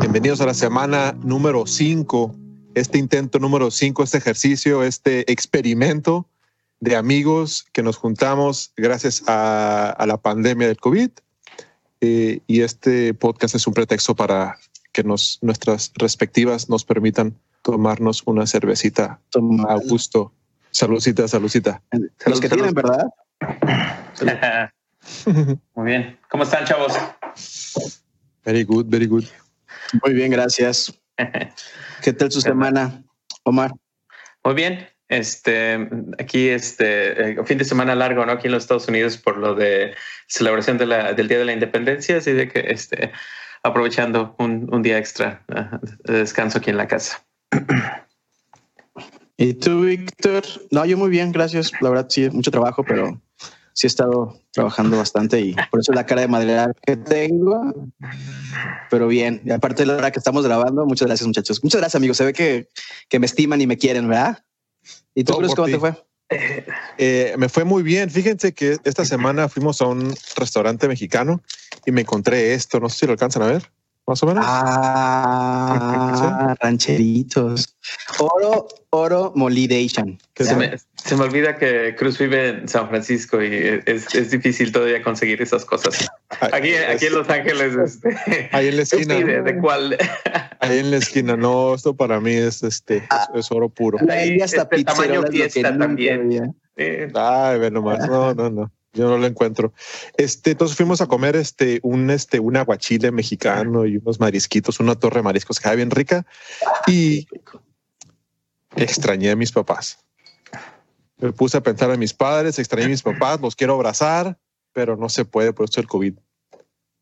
Bienvenidos a la semana número 5, este intento número 5, este ejercicio, este experimento de amigos que nos juntamos gracias a, la pandemia del COVID. Eh, y este podcast es un pretexto para que nos, nuestras respectivas nos permitan tomarnos una cervecita a gusto. Saludcita, saludcita. Los que tienen, ¿verdad? Muy bien. ¿Cómo están, chavos? Very good, very good. Muy bien, gracias. ¿Qué tal su semana, Omar? Muy bien. Este, aquí, este, eh, fin de semana largo, ¿no? Aquí en los Estados Unidos por lo de celebración de la, del Día de la Independencia, así de que, este, aprovechando un, un día extra de descanso aquí en la casa. ¿Y tú, Víctor? No, yo muy bien, gracias. La verdad, sí, mucho trabajo, pero sí he estado trabajando bastante y por eso la cara de madera que tengo. Pero bien, y aparte de la hora que estamos grabando, muchas gracias, muchachos. Muchas gracias, amigos. Se ve que, que me estiman y me quieren, ¿verdad? ¿Y tú, Cruz, cómo te fue? Eh, me fue muy bien. Fíjense que esta semana fuimos a un restaurante mexicano y me encontré esto. No sé si lo alcanzan a ver más o menos. Ah, rancheritos. Oro, oro molidation. Se me, se me, olvida que Cruz vive en San Francisco y es, es difícil todavía conseguir esas cosas. Aquí, aquí en Los Ángeles. Este, ahí en la esquina. ¿De, cuál? Ahí en la esquina. No, esto para mí es este es, oro puro. Ahí hasta este tamaño fiesta también. Ay, ve nomás. No, no, no. Yo no lo encuentro. Este, entonces fuimos a comer este, un, este, un aguachile mexicano y unos marisquitos, una torre de mariscos que era bien rica y extrañé a mis papás. Me puse a pensar en mis padres, extrañé a mis papás, los quiero abrazar, pero no se puede por esto del COVID.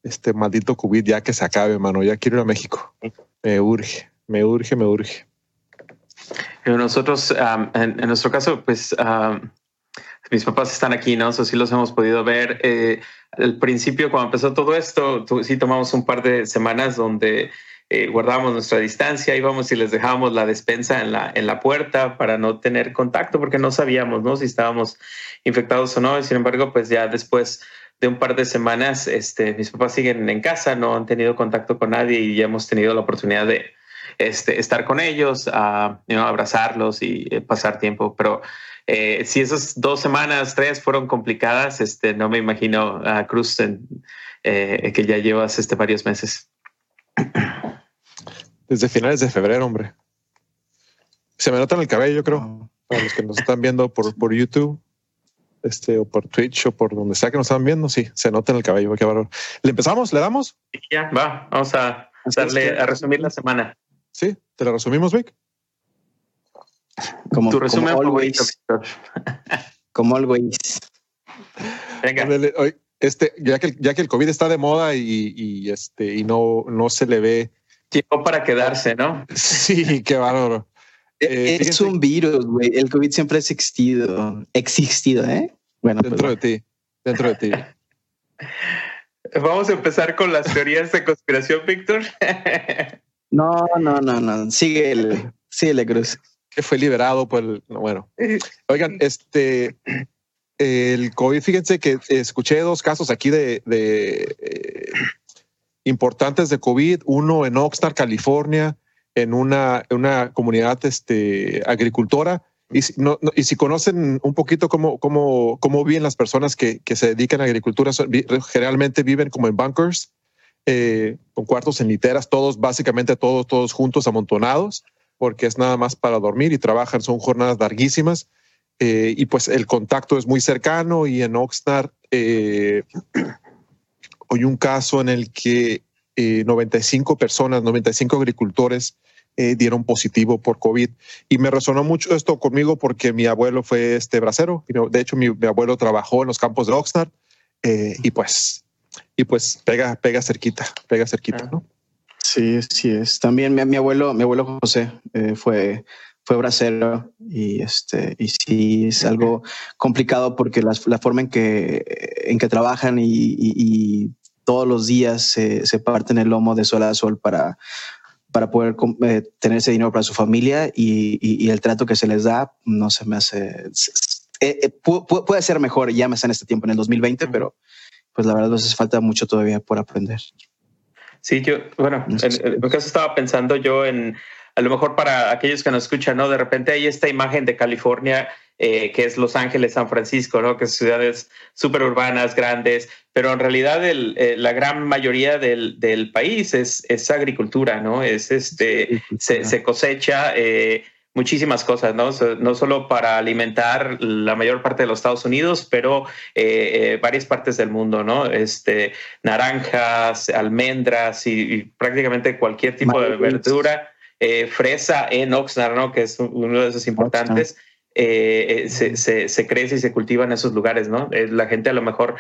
Este maldito COVID ya que se acabe, mano. Ya quiero ir a México. Me urge, me urge, me urge. Nosotros, en, nuestro caso, pues mis papás están aquí, ¿no? Eso sí los hemos podido ver. Eh, al principio, cuando empezó todo esto, sí tomamos un par de semanas donde eh, guardábamos nuestra distancia, íbamos y les dejábamos la despensa en la, en la puerta para no tener contacto, porque no sabíamos, ¿no? Si estábamos infectados o no. Sin embargo, pues ya después de un par de semanas, este, mis papás siguen en casa, no han tenido contacto con nadie y ya hemos tenido la oportunidad de este, estar con ellos, a abrazarlos y eh, pasar tiempo. Pero eh, si esas dos semanas, tres fueron complicadas, este, no me imagino a Cruz eh, que ya llevas este, varios meses. Desde finales de febrero, hombre. Se me nota en el cabello, yo creo, para los que nos están viendo por, por YouTube este, o por Twitch o por donde sea que nos están viendo, sí, se nota en el cabello. Qué valor. ¿Le empezamos? ¿Le damos? Ya, va, vamos a darle a resumir la semana. Sí, te la resumimos, Vic. Como, tu resumen como always. como always. Venga. Este, ya que, ya que el COVID está de moda y, este, y no, no se le ve. Tiempo para quedarse, ¿no? Sí, qué bárbaro. Eh, es un virus, güey. El COVID siempre ha existido. Existido, ¿eh? Bueno, pues dentro de ti. Dentro de ti. Vamos a empezar con las teorías de conspiración, Víctor. no, no, no, no. Síguele, síguele, Cruz que fue liberado por el, bueno. Oigan, este, el COVID, fíjense que escuché dos casos aquí de, eh, importantes de COVID, uno en Oxnard, California, en una, una comunidad este, agricultora. Y si, no, y si conocen un poquito cómo, cómo, cómo viven las personas que, que se dedican a agricultura, generalmente viven como en bunkers, eh, con cuartos en literas, todos, básicamente todos, todos juntos, amontonados porque es nada más para dormir y trabajan, son jornadas larguísimas eh, y pues el contacto es muy cercano y en Oxnard eh, hay un caso en el que 95 eh, personas, 95 agricultores eh, dieron positivo por COVID y me resonó mucho esto conmigo porque mi abuelo fue este bracero, de hecho mi, abuelo trabajó en los campos de Oxnard y pues y pues pega pega cerquita, pega cerquita, ¿no? Sí, sí es. También mi, abuelo, mi abuelo José eh, fue, fue bracero y este, y sí es algo complicado porque la, la forma en que, en que trabajan y, todos los días se, se, parten el lomo de sol a sol para, para poder eh, tener ese dinero para su familia y, el trato que se les da no se me hace. Eh, puede ser mejor, ya me está en este tiempo, en el 2020, pero pues la verdad nos hace falta mucho todavía por aprender. Sí, yo, bueno, en, en mi caso estaba pensando yo en, a lo mejor para aquellos que nos escuchan, ¿no? De repente hay esta imagen de California eh, que es Los Ángeles, San Francisco, ¿no? que son ciudades súper urbanas, grandes, pero en realidad el, eh, la gran mayoría del, del país es, es, agricultura, ¿no? Es este, se, se, cosecha eh, muchísimas cosas, ¿no? No solo para alimentar la mayor parte de los Estados Unidos, pero eh, varias partes del mundo, ¿no? Este, naranjas, almendras y, y prácticamente cualquier tipo de verdura. fresa en Oxnard, ¿no? Que es uno de esos importantes. Eh, se, se, crece y se cultiva en esos lugares, ¿no? Eh, la gente a lo mejor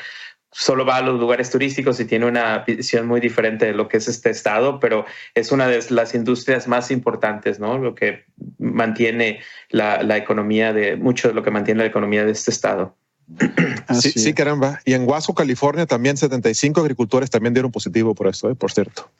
solo va a los lugares turísticos y tiene una visión muy diferente de lo que es este estado, pero es una de las industrias más importantes, ¿no? Lo que mantiene la, la economía de, mucho de lo que mantiene la economía de este estado. Sí, sí, caramba. Y en Huasco, California, también 75 agricultores también dieron positivo por esto, ¿eh? por cierto.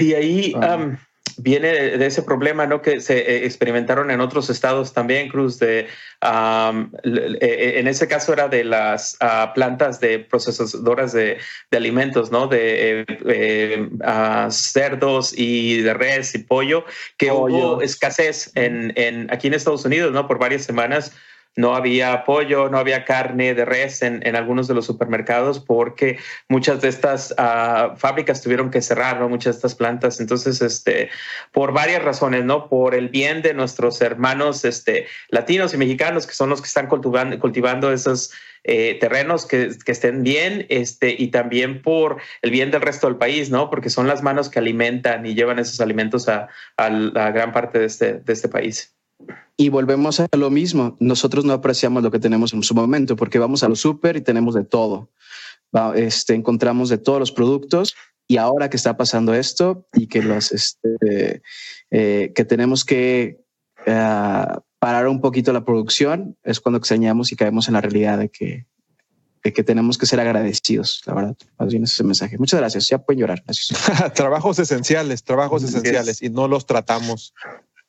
Y ahí... Um, viene de, ese problema ¿no? que se eh, experimentaron en otros estados también, Cruz, de, um, en ese caso era de las uh, plantas de procesadoras de, de alimentos, ¿no? de eh, uh, cerdos y de res y pollo, que hubo escasez en, en, aquí en Estados Unidos ¿no? por varias semanas no había pollo, no había carne de res en, en algunos de los supermercados porque muchas de estas uh, fábricas tuvieron que cerrar, ¿no? Muchas de estas plantas. Entonces, este, por varias razones, ¿no? Por el bien de nuestros hermanos este, latinos y mexicanos, que son los que están cultivando, cultivando esos eh, terrenos que, que, estén bien este, y también por el bien del resto del país, ¿no? Porque son las manos que alimentan y llevan esos alimentos a, a gran parte de este, de este país. Y volvemos a lo mismo. Nosotros no apreciamos lo que tenemos en su momento porque vamos a lo súper y tenemos de todo. Este, encontramos de todos los productos y ahora que está pasando esto y que los este, eh, que tenemos que uh, parar un poquito la producción es cuando extrañamos y caemos en la realidad de que de que tenemos que ser agradecidos, la verdad. Más bien ese mensaje. Muchas gracias. Ya pueden llorar. trabajos esenciales, trabajos esenciales y no los tratamos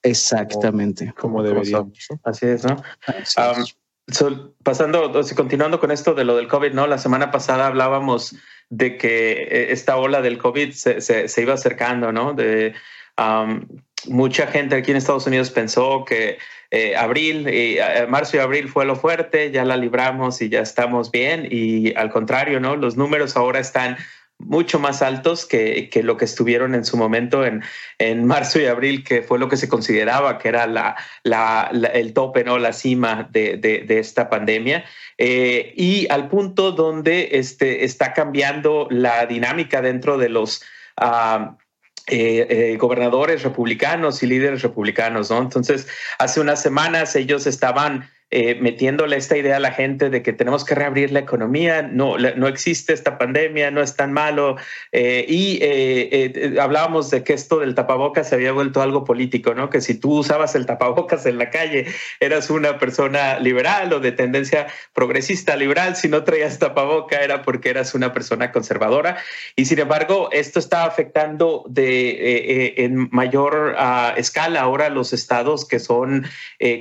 Exactamente. Como, como deberíamos. Así es, ¿no? Así es. Um, so, pasando, continuando con esto de lo del COVID, ¿no? La semana pasada hablábamos de que eh, esta ola del COVID se, se, se iba acercando, ¿no? De um, mucha gente aquí en Estados Unidos pensó que eh, abril, y, eh, marzo y abril fue lo fuerte, ya la libramos y ya estamos bien. Y al contrario, ¿no? Los números ahora están mucho más altos que, que, lo que estuvieron en su momento en, en, marzo y abril, que fue lo que se consideraba que era la, la, el tope, ¿no? la cima de, de, esta pandemia. Eh, y al punto donde este, está cambiando la dinámica dentro de los... Uh, eh, eh, gobernadores republicanos y líderes republicanos, ¿no? Entonces, hace unas semanas ellos estaban eh, metiéndole esta idea a la gente de que tenemos que reabrir la economía, no, no existe esta pandemia, no es tan malo. Eh, y eh, eh, hablábamos de que esto del tapabocas se había vuelto algo político, ¿no? Que si tú usabas el tapabocas en la calle, eras una persona liberal o de tendencia progresista liberal, si no traías tapaboca era porque eras una persona conservadora. Y sin embargo, esto está afectando en mayor uh, escala ahora los estados que son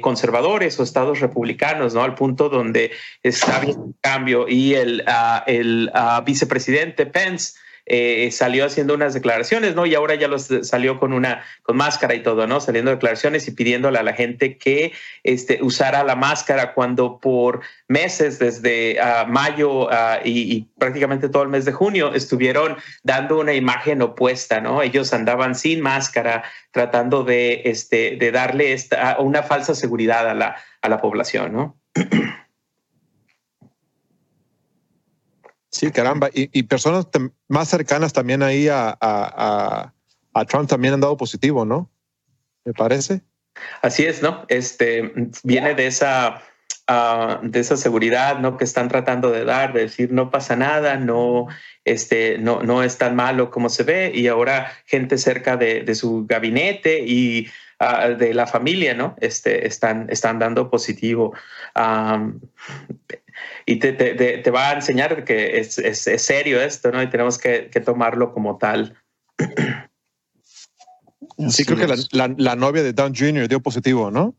conservadores o estados republicanos republicanos, ¿no? Al punto donde está habiendo un cambio y el, uh, el uh, vicepresidente Pence eh, salió haciendo unas declaraciones, ¿no? Y ahora ya los salió con una con máscara y todo, ¿no? Saliendo declaraciones y pidiéndole a la gente que este, usara la máscara cuando por meses, desde uh, mayo y, y, prácticamente todo el mes de junio, estuvieron dando una imagen opuesta, ¿no? Ellos andaban sin máscara, tratando de, este, de darle esta, una falsa seguridad a la, a la población, ¿no? Sí, caramba. Y, y personas más cercanas también ahí a, a, a, Trump también han dado positivo, ¿no? Me parece. Así es, ¿no? Este viene de esa uh, de esa seguridad, ¿no? Que están tratando de dar, de decir no pasa nada, no, este, no, no es tan malo como se ve. Y ahora gente cerca de, de su gabinete y uh, de la familia, ¿no? Este, están, están dando positivo. Um, y te, te, te, va a enseñar que es, es, es, serio esto, ¿no? Y tenemos que, que tomarlo como tal. Sí, creo que la, la, la, novia de Don Jr. dio positivo, ¿no?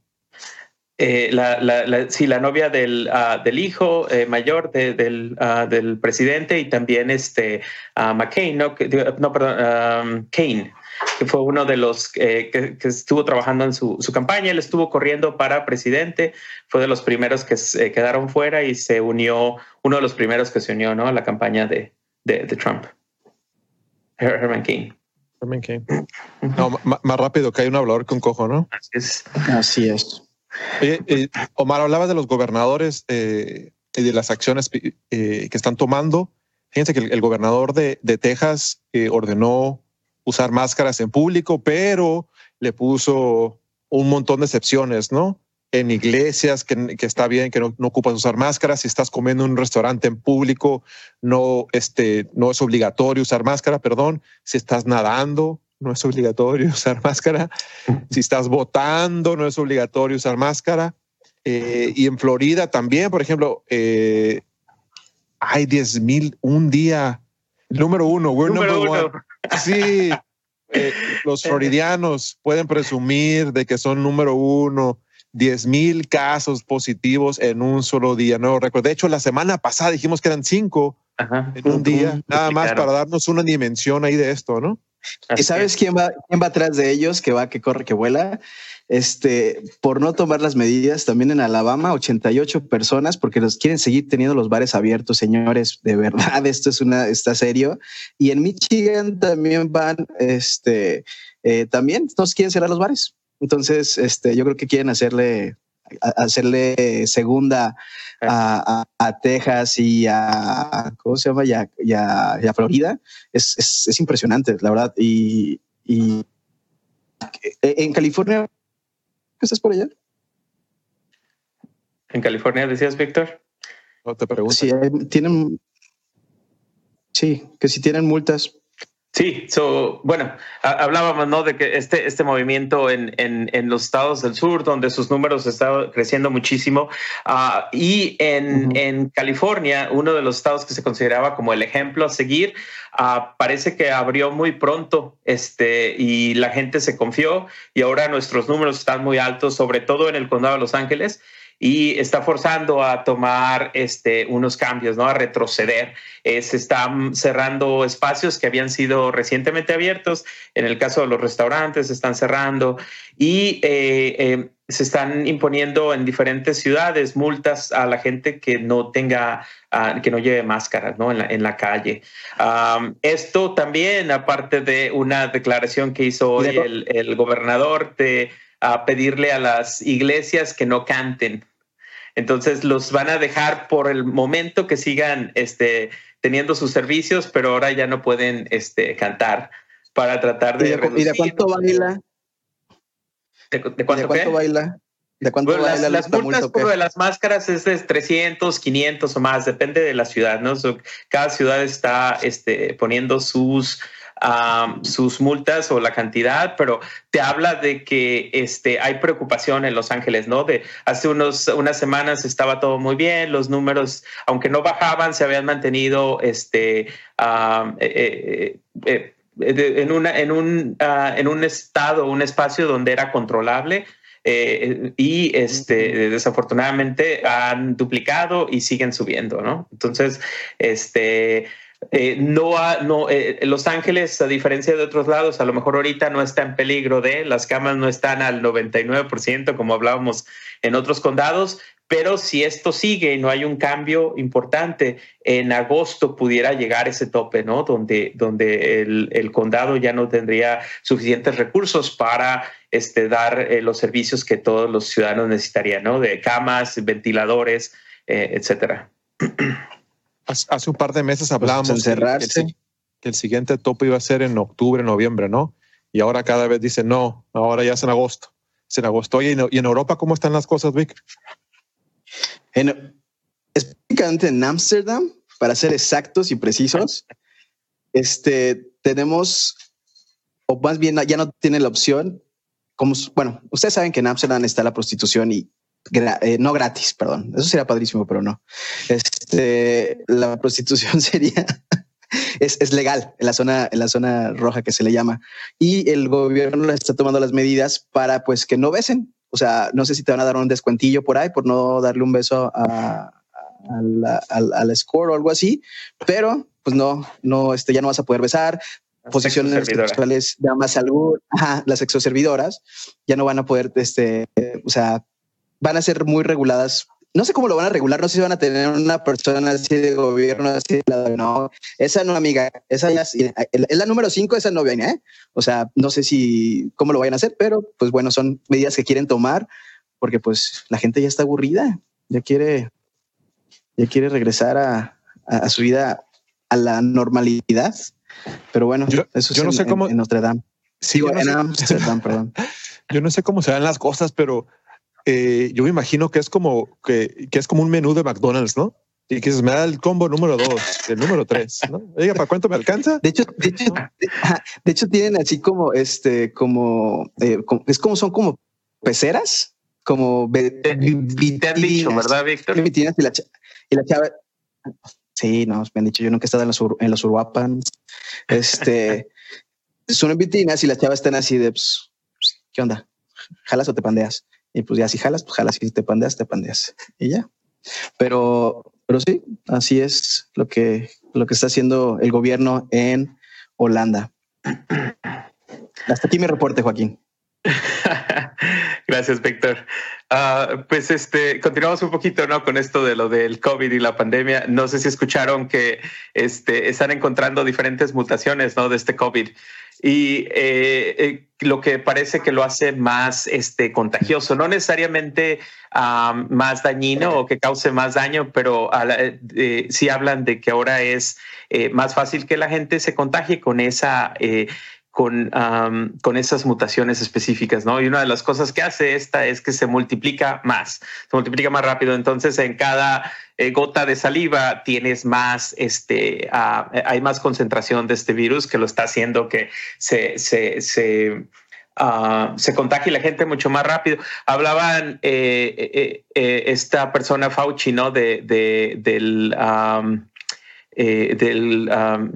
eh, la, la, sí, la novia del, ah, del hijo eh, mayor del, ah, del, presidente y también este uh, McCain, no, no perdón, Kane, que fue uno de los que, que, estuvo trabajando en su, su, campaña. Él estuvo corriendo para presidente, fue de los primeros que se quedaron fuera y se unió, uno de los primeros que se unió ¿no? a la campaña de, de, de Trump. Herman King. Herman King. No, más rápido que hay un hablador que un cojo, ¿no? Así es. Así es. Eh, Omar, hablaba de los gobernadores eh, y de las acciones eh, que están tomando. Fíjense que el, gobernador de, de Texas ordenó usar máscaras en público, pero le puso un montón de excepciones, ¿no? En iglesias, que, que está bien, que no, no, ocupas usar máscaras. Si estás comiendo en un restaurante en público, no, este, no es obligatorio usar máscara, perdón. Si estás nadando, no es obligatorio usar máscara. Si estás votando, no es obligatorio usar máscara. Eh, y en Florida también, por ejemplo, eh, hay 10 mil un día. Número uno, we're number one. Sí, eh, los floridianos pueden presumir de que son número uno. 10 mil casos positivos en un solo día. No recuerdo. De hecho, la semana pasada dijimos que eran cinco en un día, nada más para darnos una dimensión ahí de esto, ¿no? ¿Y sabes quién va, quién va atrás de ellos? Que va, que corre, que vuela. Este, por no tomar las medidas, también en Alabama, 88 personas, porque los quieren seguir teniendo los bares abiertos, señores. De verdad, esto es una, está serio. Y en Michigan también van, este, eh, también todos quieren cerrar los bares. Entonces, este, yo creo que quieren hacerle hacerle segunda a, Texas y a, ¿cómo se llama? Y a, Florida, es, es, impresionante, la verdad. Y, y en California, ¿estás por allá? ¿En California decías, Víctor? No te pregunto. Sí, tienen, sí, que si tienen multas Sí, so, bueno, hablábamos ¿no? de que este, este movimiento en, en, en, los estados del sur, donde sus números están creciendo muchísimo, uh, y en, en, California, uno de los estados que se consideraba como el ejemplo a seguir, uh, parece que abrió muy pronto este, y la gente se confió y ahora nuestros números están muy altos, sobre todo en el condado de Los Ángeles y está forzando a tomar este, unos cambios, ¿no? a retroceder. Eh, se están cerrando espacios que habían sido recientemente abiertos. En el caso de los restaurantes, se están cerrando y eh, eh, se están imponiendo en diferentes ciudades multas a la gente que no tenga, uh, que no lleve máscaras ¿no? en, la, en la calle. Um, esto también, aparte de una declaración que hizo hoy el, el gobernador de a pedirle a las iglesias que no canten entonces los van a dejar por el momento que sigan este, teniendo sus servicios, pero ahora ya no pueden este, cantar para tratar de... ¿Y de, cuánto baila? ¿De, cuánto, baila? ¿De cuánto baila las, multas por de las máscaras es de 300, 500 o más, depende de la ciudad, ¿no? cada ciudad está este, poniendo sus sus multas o la cantidad, pero te habla de que este, hay preocupación en Los Ángeles, ¿no? De hace unos, unas semanas estaba todo muy bien, los números, aunque no bajaban, se habían mantenido este, eh, eh, eh, en, una, en, un, ah, en un estado, un espacio donde era controlable. y este, desafortunadamente han duplicado y siguen subiendo, ¿no? Entonces, este, eh, no, no eh, Los Ángeles, a diferencia de otros lados, a lo mejor ahorita no está en peligro de, las camas no están al 99%, como hablábamos en otros condados, pero si esto sigue y no hay un cambio importante, en agosto pudiera llegar ese tope, ¿no? Donde, donde el, condado ya no tendría suficientes recursos para este, dar eh, los servicios que todos los ciudadanos necesitarían, ¿no? De camas, ventiladores, etcétera. hace un par de meses hablábamos que, el, siguiente tope iba a ser en octubre, noviembre, ¿no? Y ahora cada vez dice no, ahora ya es en agosto. Es en agosto. ¿y en Europa cómo están las cosas, Vic? En, específicamente en Ámsterdam, para ser exactos y precisos, este, tenemos, o más bien ya no tiene la opción, como, bueno, ustedes saben que en Ámsterdam está la prostitución y eh, no gratis, perdón. Eso sería padrísimo, pero no. Este, la prostitución sería es, es, legal en la zona en la zona roja que se le llama y el gobierno está tomando las medidas para pues que no besen O sea, no sé si te van a dar un descuentillo por ahí por no darle un beso a, al, score o algo así, pero pues no, no, este, ya no vas a poder besar. posiciones sexuales de más salud, las exoservidoras ya no van a poder, este, o sea, van a ser muy reguladas no sé cómo lo van a regular, no sé si van a tener una persona así de gobierno, así de no, esa no, amiga, esa ya es la número cinco, esa no viene, ¿eh? O sea, no sé si cómo lo vayan a hacer, pero pues bueno, son medidas que quieren tomar porque pues la gente ya está aburrida, ya quiere ya quiere regresar a, su vida a la normalidad. Pero bueno, yo, eso yo no sé cómo en Notre Dame. Sí, yo no sé, perdón. Yo no sé cómo se dan las cosas, pero eh, yo me imagino que es como que, es como un menú de McDonald's, ¿no? Y que se me da el combo número dos, el número tres, ¿no? Oiga, ¿para cuánto me alcanza? De hecho, de hecho, de, hecho tienen así como este, como, eh, es como son como peceras, como te, han dicho, ¿verdad, Víctor? Y la, y la chava, sí, no, me han dicho, yo nunca he estado en los, en los Uruapans. Este, son vitinas y las chavas están así de, pues, ¿qué onda? ¿Jalas o te pandeas? Y pues ya si jalas, pues jalas, si te pandeas, te pandeas. Y ya. Pero, pero sí, así es lo que, lo que está haciendo el gobierno en Holanda. Hasta aquí mi reporte, Joaquín. Gracias, Víctor. Ah, pues este, continuamos un poquito ¿no? con esto de lo del COVID y la pandemia. No sé si escucharon que este, están encontrando diferentes mutaciones ¿no? de este COVID y eh, eh, lo que parece que lo hace más este, contagioso, no necesariamente más dañino o que cause más daño, pero eh, sí hablan de que ahora es más fácil que la gente se contagie con esa con, con esas mutaciones específicas, ¿no? Y una de las cosas que hace esta es que se multiplica más, se multiplica más rápido. Entonces, en cada eh, gota de saliva tienes más, este, ah, hay más concentración de este virus que lo está haciendo que se, se, se ah, se contagie la gente mucho más rápido. Hablaban eh, eh, esta persona Fauci, ¿no? De, de del eh, del,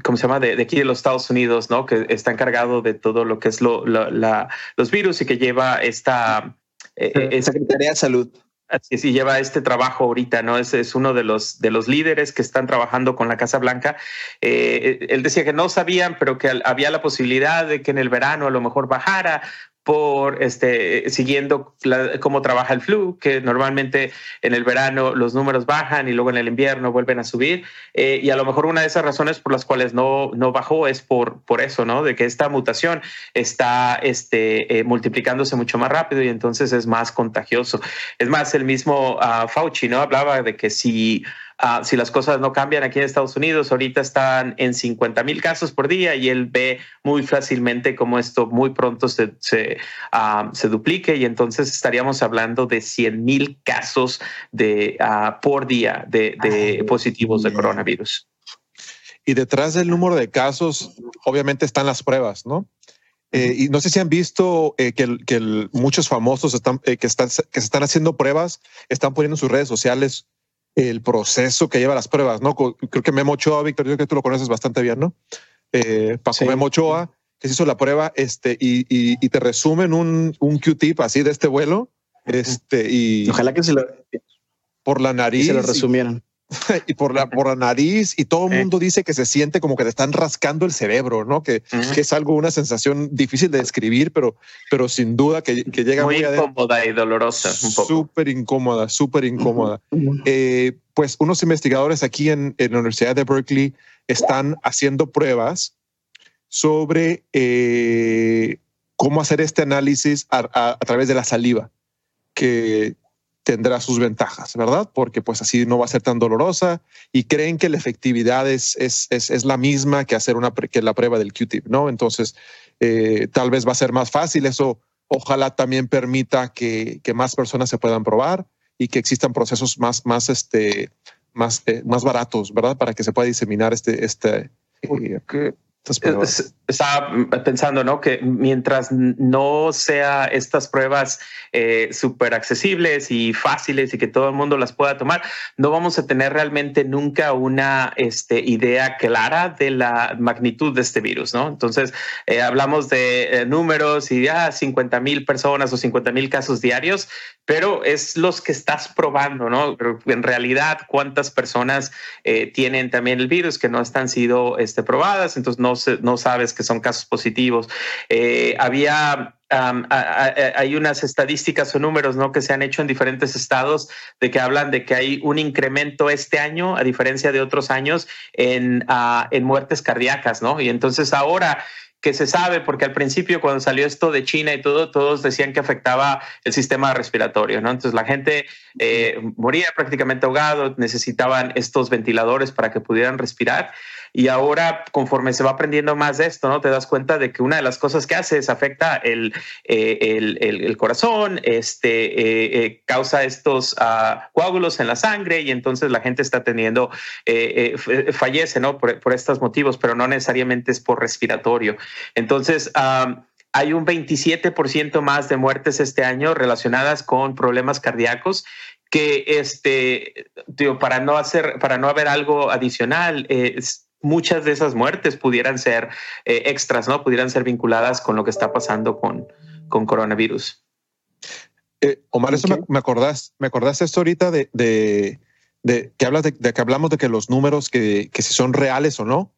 ¿cómo se llama? De, aquí de los Estados Unidos, ¿no? Que está encargado de todo lo que es lo, la, los virus y que lleva esta... Eh, Secretaría de Salud. Así sí, lleva este trabajo ahorita, ¿no? Es uno de los, de los líderes que están trabajando con la Casa Blanca. Eh, él decía que no sabían, pero que había la posibilidad de que en el verano a lo mejor bajara por este, siguiendo cómo trabaja el flu, que normalmente en el verano los números bajan y luego en el invierno vuelven a subir. Eh, y a lo mejor una de esas razones por las cuales no, no bajó es por, por eso, ¿no? De que esta mutación está este, eh, multiplicándose mucho más rápido y entonces es más contagioso. Es más, el mismo uh, Fauci, ¿no? Hablaba de que si Ah, si las cosas no cambian aquí en Estados Unidos, ahorita están en 50 mil casos por día y él ve muy fácilmente cómo esto muy pronto se, se, ah, duplique y entonces estaríamos hablando de 100 mil casos de, ah, por día de, positivos de coronavirus. Y detrás del número de casos, obviamente están las pruebas, ¿no? Eh, y no sé si han visto eh, que, que muchos famosos están, eh, que, están, que se están haciendo pruebas, están poniendo en sus redes sociales el proceso que lleva las pruebas, ¿no? Creo que Memo Ochoa, Víctor, yo creo que tú lo conoces bastante bien, ¿no? Eh, Paco Memo Ochoa, que se hizo la prueba este, y, y, te resumen un, un Q-tip así de este vuelo. Este, y ojalá que se lo por la nariz. se lo resumieran. y por la, por la nariz y todo el mundo dice que se siente como que te están rascando el cerebro, ¿no? Que, que es algo, una sensación difícil de describir, pero, pero sin duda que, que llega muy, incómoda y dolorosa. Súper incómoda, súper incómoda. Eh, pues unos investigadores aquí en, en, la Universidad de Berkeley están haciendo pruebas sobre eh, cómo hacer este análisis a, a, a través de la saliva, que tendrá sus ventajas, ¿verdad? Porque pues así no va a ser tan dolorosa y creen que la efectividad es, es, es, la misma que hacer una que la prueba del Q-tip, ¿no? Entonces, eh, tal vez va a ser más fácil. Eso ojalá también permita que, que, más personas se puedan probar y que existan procesos más, más, este, más, eh, más baratos, ¿verdad? Para que se pueda diseminar este, este, estaba pensando, ¿no? Que mientras no sea estas pruebas eh, súper accesibles y fáciles y que todo el mundo las pueda tomar, no vamos a tener realmente nunca una este, idea clara de la magnitud de este virus, ¿no? Entonces, eh, hablamos de eh, números y ya ah, 50 mil personas o 50 mil casos diarios, pero es los que estás probando, ¿no? En realidad, cuántas personas tienen también el virus que no están sido este, probadas, entonces no, no sabes que son casos positivos. Eh, había hay unas estadísticas o números ¿no? que se han hecho en diferentes estados de que hablan de que hay un incremento este año, a diferencia de otros años, en, en muertes cardíacas, ¿no? Y entonces ahora que se sabe, porque al principio cuando salió esto de China y todo, todos decían que afectaba el sistema respiratorio, ¿no? Entonces la gente eh, moría prácticamente ahogado, necesitaban estos ventiladores para que pudieran respirar. Y ahora, conforme se va aprendiendo más de esto, ¿no? Te das cuenta de que una de las cosas que hace es afecta el, eh, el, el, corazón, este, eh, causa estos uh, coágulos en la sangre y entonces la gente está teniendo, fallece, ¿no? Por, por estos motivos, pero no necesariamente es por respiratorio. Entonces, hay un 27% más de muertes este año relacionadas con problemas cardíacos que este para no hacer para no haber algo adicional muchas de esas muertes pudieran ser eh, extras no pudieran ser vinculadas con lo que está pasando con con coronavirus. Eh, Omar eso me, me acordás me acordaste esto ahorita de, de, de que hablas de, que hablamos de que los números que, que si son reales o no.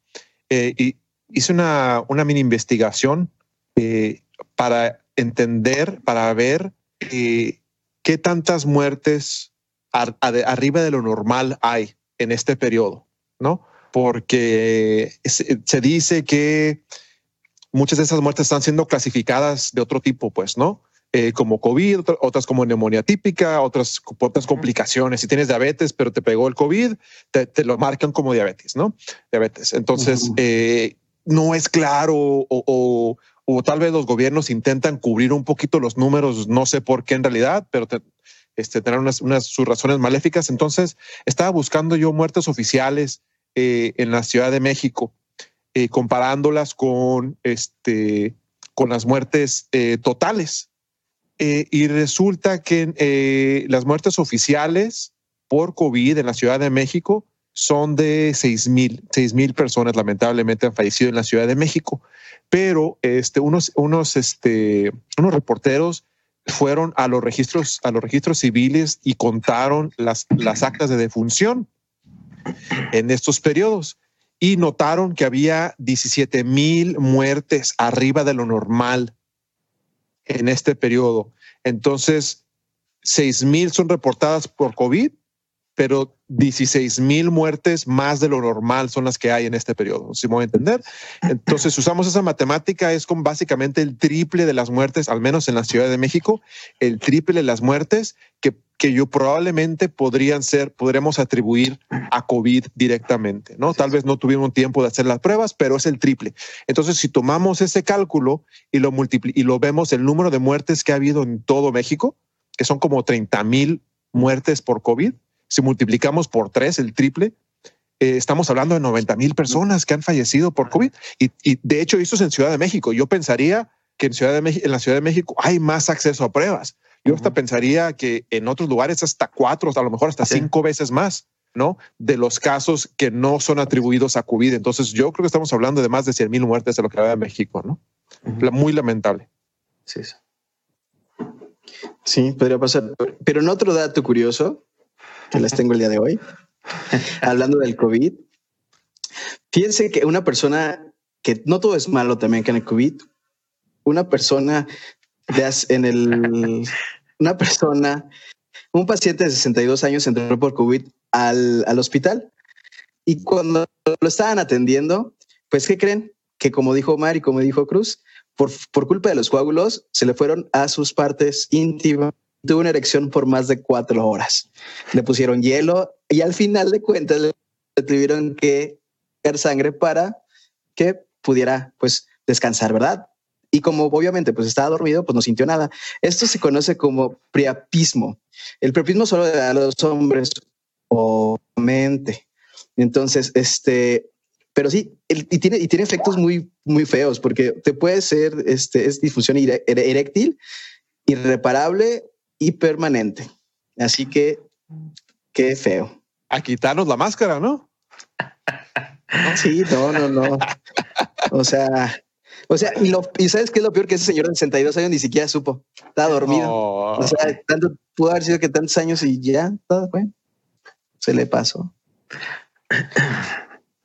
Eh, y hice una, una mini investigación eh, para entender, para ver eh, qué tantas muertes arriba de lo normal hay en este periodo, ¿no? Porque se, dice que muchas de esas muertes están siendo clasificadas de otro tipo, pues, ¿no? Eh, como COVID, otras como neumonía típica, otras, otras complicaciones. Si tienes diabetes, pero te pegó el COVID, te, lo marcan como diabetes, ¿no? Diabetes. Entonces, no es claro o, tal vez los gobiernos intentan cubrir un poquito los números, no sé por qué en realidad, pero este, tener unas, sus razones maléficas. Entonces, estaba buscando yo muertes oficiales eh, en la Ciudad de México, eh, comparándolas con, este, con las muertes eh, totales. y resulta que las muertes oficiales por COVID en la Ciudad de México son de seis mil, seis mil personas lamentablemente han fallecido en la Ciudad de México, pero este, unos, unos, este, unos reporteros fueron a los registros, a los registros civiles y contaron las, las actas de defunción en estos periodos y notaron que había 17 mil muertes arriba de lo normal en este periodo. Entonces, seis mil son reportadas por COVID pero 16 mil muertes más de lo normal son las que hay en este periodo, si me voy a entender. Entonces, usamos esa matemática, es con básicamente el triple de las muertes, al menos en la Ciudad de México, el triple de las muertes que, que yo probablemente podrían ser, podremos atribuir a COVID directamente, ¿no? Tal vez no tuvimos tiempo de hacer las pruebas, pero es el triple. Entonces, si tomamos ese cálculo y lo, y lo vemos, el número de muertes que ha habido en todo México, que son como 30 mil muertes por COVID, si multiplicamos por tres, el triple, eh, estamos hablando de 90 mil personas que han fallecido por COVID. Y, de hecho, eso es en Ciudad de México. Yo pensaría que en, Ciudad de México, en la Ciudad de México hay más acceso a pruebas. Yo hasta pensaría que en otros lugares hasta cuatro, a lo mejor hasta cinco veces más, ¿no? De los casos que no son atribuidos a COVID. Entonces, yo creo que estamos hablando de más de 100 mil muertes de lo que había en México, ¿no? Muy lamentable. Sí, sí. Sí, podría pasar. Pero en otro dato curioso, que les tengo el día de hoy, hablando del COVID. Fíjense que una persona, que no todo es malo también que en el COVID, una persona en el, una persona, un paciente de 62 años entró por COVID al, al hospital y cuando lo estaban atendiendo, pues, ¿qué creen? Que como dijo Omar y como dijo Cruz, por, por culpa de los coágulos, se le fueron a sus partes íntimas tuvo una erección por más de cuatro horas. Le pusieron hielo y al final de cuentas le tuvieron que dar sangre para que pudiera pues descansar, ¿verdad? Y como obviamente pues estaba dormido, pues no sintió nada. Esto se conoce como priapismo. El priapismo solo da a los hombres o mente. Entonces, este, pero sí, y, tiene, y tiene efectos muy, muy feos porque te puede ser, este, es disfunción eréctil, irreparable y permanente. Así que, qué feo. A quitarnos la máscara, ¿no? Sí, no, no, no. O sea, o sea, y, lo, y sabes qué es lo peor que ese señor de 62 años ni siquiera supo. Estaba dormido. O sea, tanto, pudo haber sido que tantos años y ya, todo, bueno, se le pasó.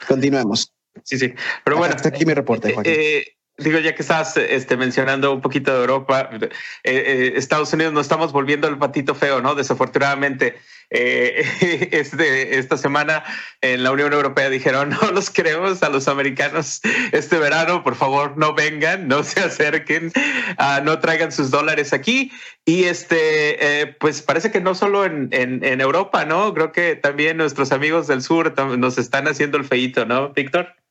Continuemos. Sí, sí. Pero bueno. Hasta aquí mi reporte, eh, Joaquín. Eh, digo, ya que estás este, mencionando un poquito de Europa, eh, eh, Estados Unidos nos estamos volviendo el patito feo, ¿no? Desafortunadamente, eh, este, esta semana en la Unión Europea dijeron, no los queremos a los americanos este verano, por favor, no vengan, no se acerquen, uh, no traigan sus dólares aquí. Y este, eh, pues parece que no solo en, en, en, Europa, ¿no? Creo que también nuestros amigos del sur nos están haciendo el feito, ¿no, Víctor?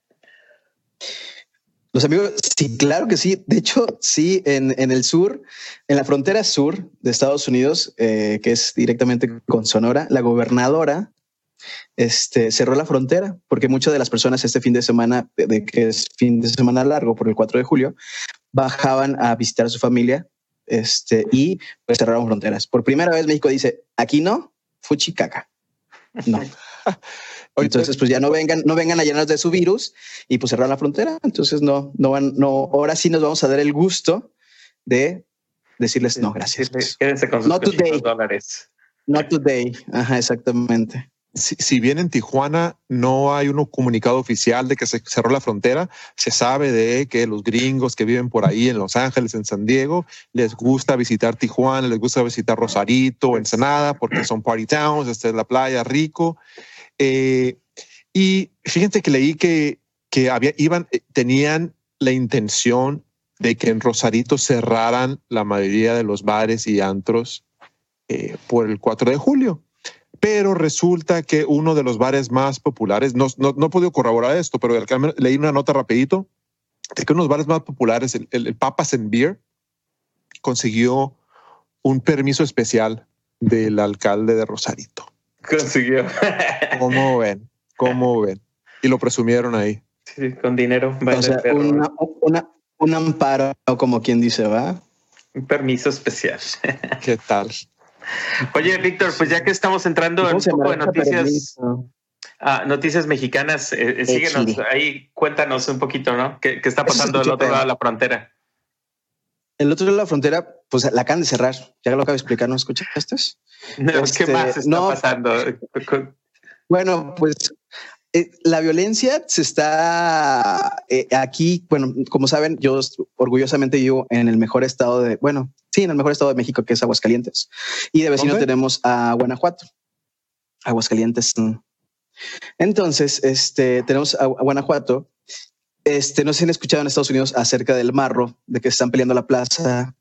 Los amigos, sí, claro que sí. De hecho, sí, en, en el sur, en la frontera sur de Estados Unidos, eh, que es directamente con Sonora, la gobernadora este, cerró la frontera porque muchas de las personas este fin de semana, de que es fin de semana largo por el 4 de julio, bajaban a visitar a su familia este, y pues cerraron fronteras. Por primera vez México dice, aquí no, fuchicaca. No. Entonces, pues ya no vengan, no vengan a llenarnos de su virus y pues cerrar la frontera. Entonces, no, no van, no, ahora sí nos vamos a dar el gusto de decirles no, gracias. Quédense con sus Not today. dólares. Not today. Ajá, exactamente. Si, si, bien en Tijuana no hay un comunicado oficial de que se cerró la frontera, se sabe de que los gringos que viven por ahí en Los Ángeles, en San Diego, les gusta visitar Tijuana, les gusta visitar Rosarito, Ensenada, porque son party towns, esta es la playa, rico. Eh, y fíjense que leí que, que iban, eh, tenían la intención de que en Rosarito cerraran la mayoría de los bares y antros eh, por el 4 de julio. Pero resulta que uno de los bares más populares, no, no, no he podido corroborar esto, pero leí una nota rapidito, de que uno de los bares más populares, el, el, el Papas and Beer, consiguió un permiso especial del alcalde de Rosarito. Consiguió. ¿Cómo ven? ¿Cómo ven? Y lo presumieron ahí. Sí, con dinero. O sea, una, una, un amparo, como quien dice, va. Un permiso especial. ¿Qué tal? Oye, Víctor, pues ya que estamos entrando en un poco de noticias, ah, noticias mexicanas, eh, síguenos ahí, cuéntanos un poquito, ¿no? ¿Qué, qué está pasando del otro lado de la frontera? El otro lado de la frontera, pues la acaban de cerrar. Ya lo acabo de explicar, ¿no escuchaste? No, este, ¿Qué más está no, pasando? Bueno, pues eh, la violencia se está eh, aquí. Bueno, como saben, yo orgullosamente vivo en el mejor estado de, bueno, sí, en el mejor estado de México, que es Aguascalientes. Y de vecino tenemos a Guanajuato. Aguascalientes. Entonces, este, tenemos a, a Guanajuato. Este, no sé si han escuchado en Estados Unidos acerca del marro, de que se están peleando la plaza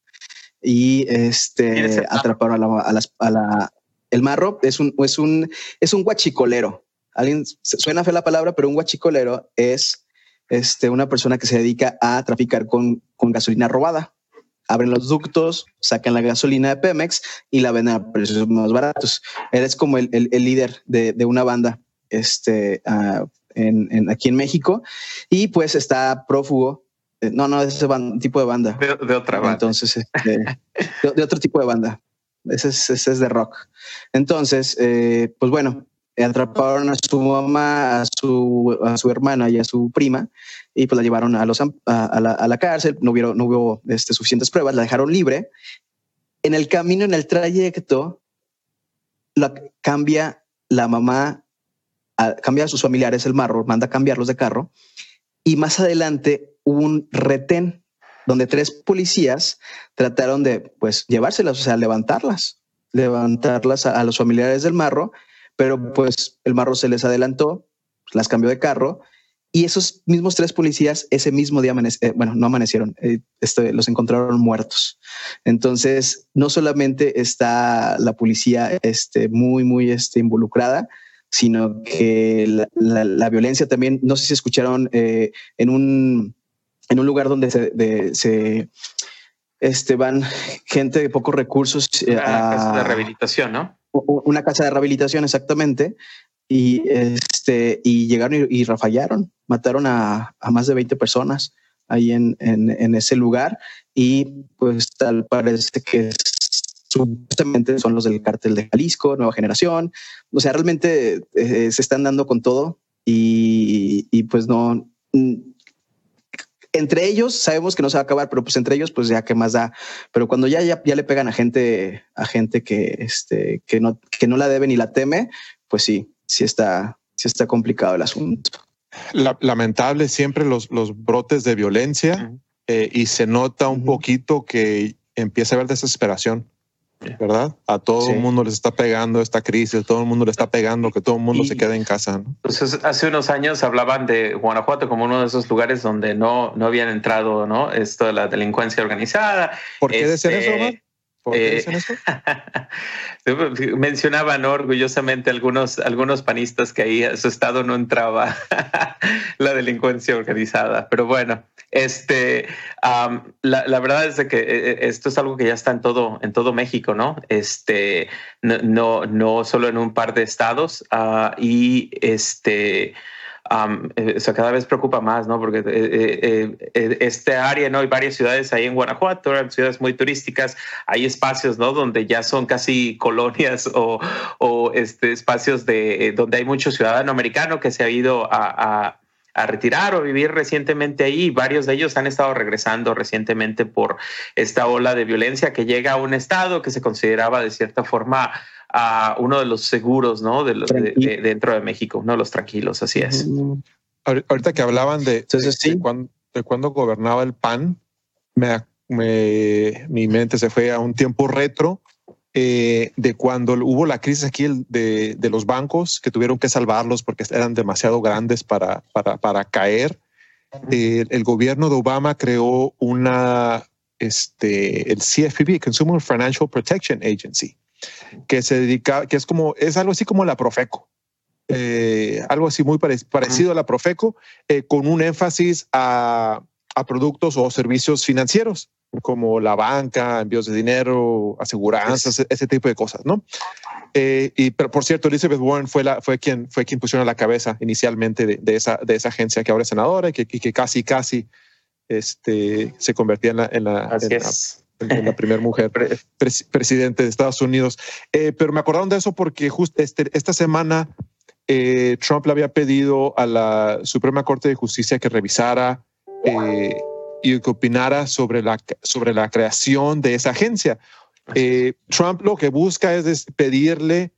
y este atraparon a la, a, las, a la, el marro es un, es un, es un guachicolero. Alguien suena fe la palabra, pero un guachicolero es este, una persona que se dedica a traficar con, con gasolina robada. Abren los ductos, sacan la gasolina de Pemex y la venden a precios más baratos. Él es como el, el, el líder de, de, una banda este, uh, en, en, aquí en México y pues está prófugo no, no, es ese band, tipo de banda. De, de otra banda. Entonces, este, de, de, otro tipo de banda. Ese es, ese es de rock. Entonces, eh, pues bueno, atraparon a su mamá, a su, a su hermana y a su prima y pues la llevaron a, los, a, a, la, a la, cárcel. No, hubo, no hubo este, suficientes pruebas, la dejaron libre. En el camino, en el trayecto, la, cambia la mamá, cambia a sus familiares el marro, manda a cambiarlos de carro y más adelante un retén donde tres policías trataron de pues llevárselas, o sea, levantarlas, levantarlas a, los familiares del marro, pero pues el marro se les adelantó, las cambió de carro y esos mismos tres policías ese mismo día, amanece, eh, bueno, no amanecieron, eh, este, los encontraron muertos. Entonces, no solamente está la policía este, muy, muy este, involucrada, sino que la, violencia también, no sé si escucharon eh, en un en un lugar donde se, de, se este, van gente de pocos recursos. Una a, casa de rehabilitación, ¿no? Una casa de rehabilitación, exactamente. y, este, y llegaron y, rafallaron, mataron a, más de 20 personas ahí en, en, ese lugar y pues tal parece que supuestamente son los del cártel de Jalisco, Nueva Generación. O sea, realmente eh, se están dando con todo y, y pues no, entre ellos sabemos que no se va a acabar, pero pues entre ellos, pues ya qué más da. Pero cuando ya, ya, le pegan a gente, a gente que, este, que no, que no la debe ni la teme, pues sí, sí está, sí está complicado el asunto. lamentable siempre los, los brotes de violencia eh, y se nota un poquito que empieza a haber desesperación. ¿Verdad? A todo el mundo les está pegando esta crisis, todo el mundo le está pegando que todo el mundo se quede en casa. Pues hace unos años hablaban de Guanajuato como uno de esos lugares donde no, no habían entrado, ¿no? Esto de la delincuencia organizada. ¿Por qué decían eso, este, Omar? ¿Por qué dicen eso? Mencionaban orgullosamente algunos, algunos panistas que ahí su estado no entraba la delincuencia organizada. Pero bueno, este, la, verdad es que eh, eh, esto es algo que ya está en todo, en todo México, ¿no? Este, no, no, solo en un par de estados ah, y este, eh, cada vez preocupa más, ¿no? Porque este área, ¿no? Hay varias ciudades ahí en Guanajuato, ciudades muy turísticas, hay espacios, ¿no? Donde ya son casi colonias o, o este, espacios de donde hay mucho ciudadano americano que se ha ido a a retirar o vivir recientemente ahí. Varios de ellos han estado regresando recientemente por esta ola de violencia que llega a un estado que se consideraba de cierta forma a uno de los seguros, ¿no? De, dentro de México, uno de los tranquilos, así es. Ahorita que hablaban de, de, cuando, gobernaba el PAN, me, mi mente se fue a un tiempo retro eh, de cuando hubo la crisis aquí de, los bancos que tuvieron que salvarlos porque eran demasiado grandes para, para, caer. Eh, el gobierno de Obama creó una, este, el CFPB, Consumer Financial Protection Agency, que se dedica, que es como, es algo así como la Profeco. Eh, algo así muy parecido a la Profeco, con un énfasis a, a productos o servicios financieros como la banca, envíos de dinero, aseguranzas, ese tipo de cosas, ¿no? Eh, y pero por cierto, Elizabeth Warren fue la fue quien fue quien pusieron a la cabeza inicialmente de, esa de esa agencia que ahora es senadora y que, que casi casi este se convertía en la en la, en la, primera mujer presidente de Estados Unidos. Eh, pero me acordaron de eso porque justo este, esta semana eh, Trump le había pedido a la Suprema Corte de Justicia que revisara y que opinara sobre la, sobre la creación de esa agencia. Eh, Trump lo que busca es pedirle,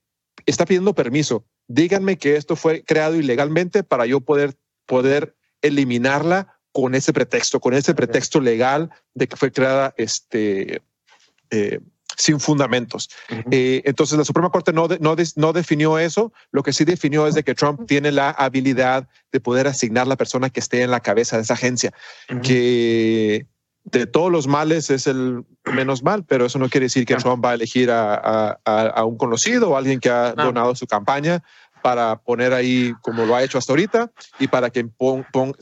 está pidiendo permiso. Díganme que esto fue creado ilegalmente para yo poder, poder eliminarla con ese pretexto, con ese pretexto legal de que fue creada este, eh, sin fundamentos. Eh, entonces la Suprema Corte no, no, no, definió eso, lo que sí definió es de que Trump tiene la habilidad de poder asignar la persona que esté en la cabeza de esa agencia, que de todos los males es el menos mal, pero eso no quiere decir que Trump va a elegir a, a, un conocido o alguien que ha donado su campaña para poner ahí como lo ha hecho hasta ahorita y para que,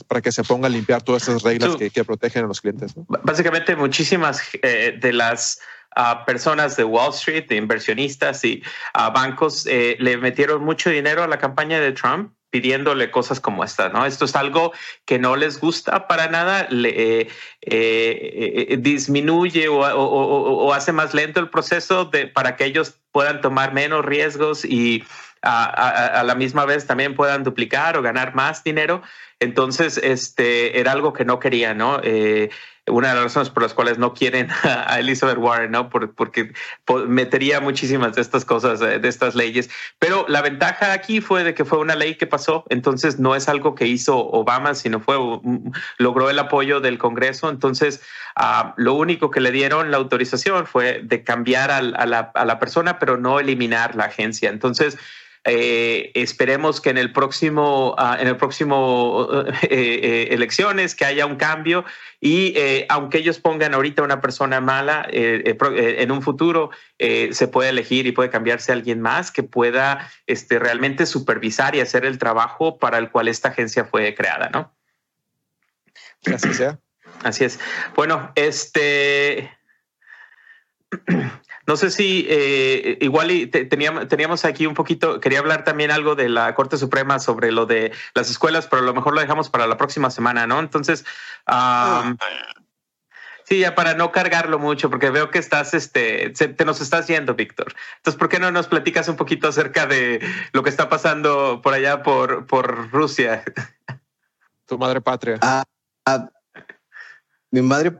para que se ponga a limpiar todas esas reglas que, que, protegen a los clientes. Básicamente muchísimas eh, de las a personas de Wall Street, de inversionistas y a bancos eh, le metieron mucho dinero a la campaña de Trump pidiéndole cosas como esta, ¿no? Esto es algo que no les gusta para nada, le, eh, eh, disminuye o, hace más lento el proceso de, para que ellos puedan tomar menos riesgos y a, la misma vez también puedan duplicar o ganar más dinero. Entonces, este era algo que no quería, ¿no? una de las razones por las cuales no quieren a Elizabeth Warren, ¿no? porque metería muchísimas de estas cosas, eh, de estas leyes. Pero la ventaja aquí fue de que fue una ley que pasó, entonces no es algo que hizo Obama, sino fue, logró el apoyo del Congreso. Entonces, ah, lo único que le dieron la autorización fue de cambiar a, la, a la persona, pero no eliminar la agencia. Entonces, eh, esperemos que en el próximo, ah, en el próximo eh, eh, elecciones que haya un cambio y aunque ellos pongan ahorita una persona mala, en un futuro se puede elegir y puede cambiarse a alguien más que pueda este, realmente supervisar y hacer el trabajo para el cual esta agencia fue creada, ¿no? Así sea. Así es. Bueno, este no sé si eh, igual y teníamos, teníamos aquí un poquito, quería hablar también algo de la Corte Suprema sobre lo de las escuelas, pero a lo mejor lo dejamos para la próxima semana, ¿no? Entonces, sí, ya para no cargarlo mucho, porque veo que estás, este, te nos estás yendo, Víctor. Entonces, ¿por qué no nos platicas un poquito acerca de lo que está pasando por allá por, por Rusia? Tu madre patria. Ah, ah mi madre,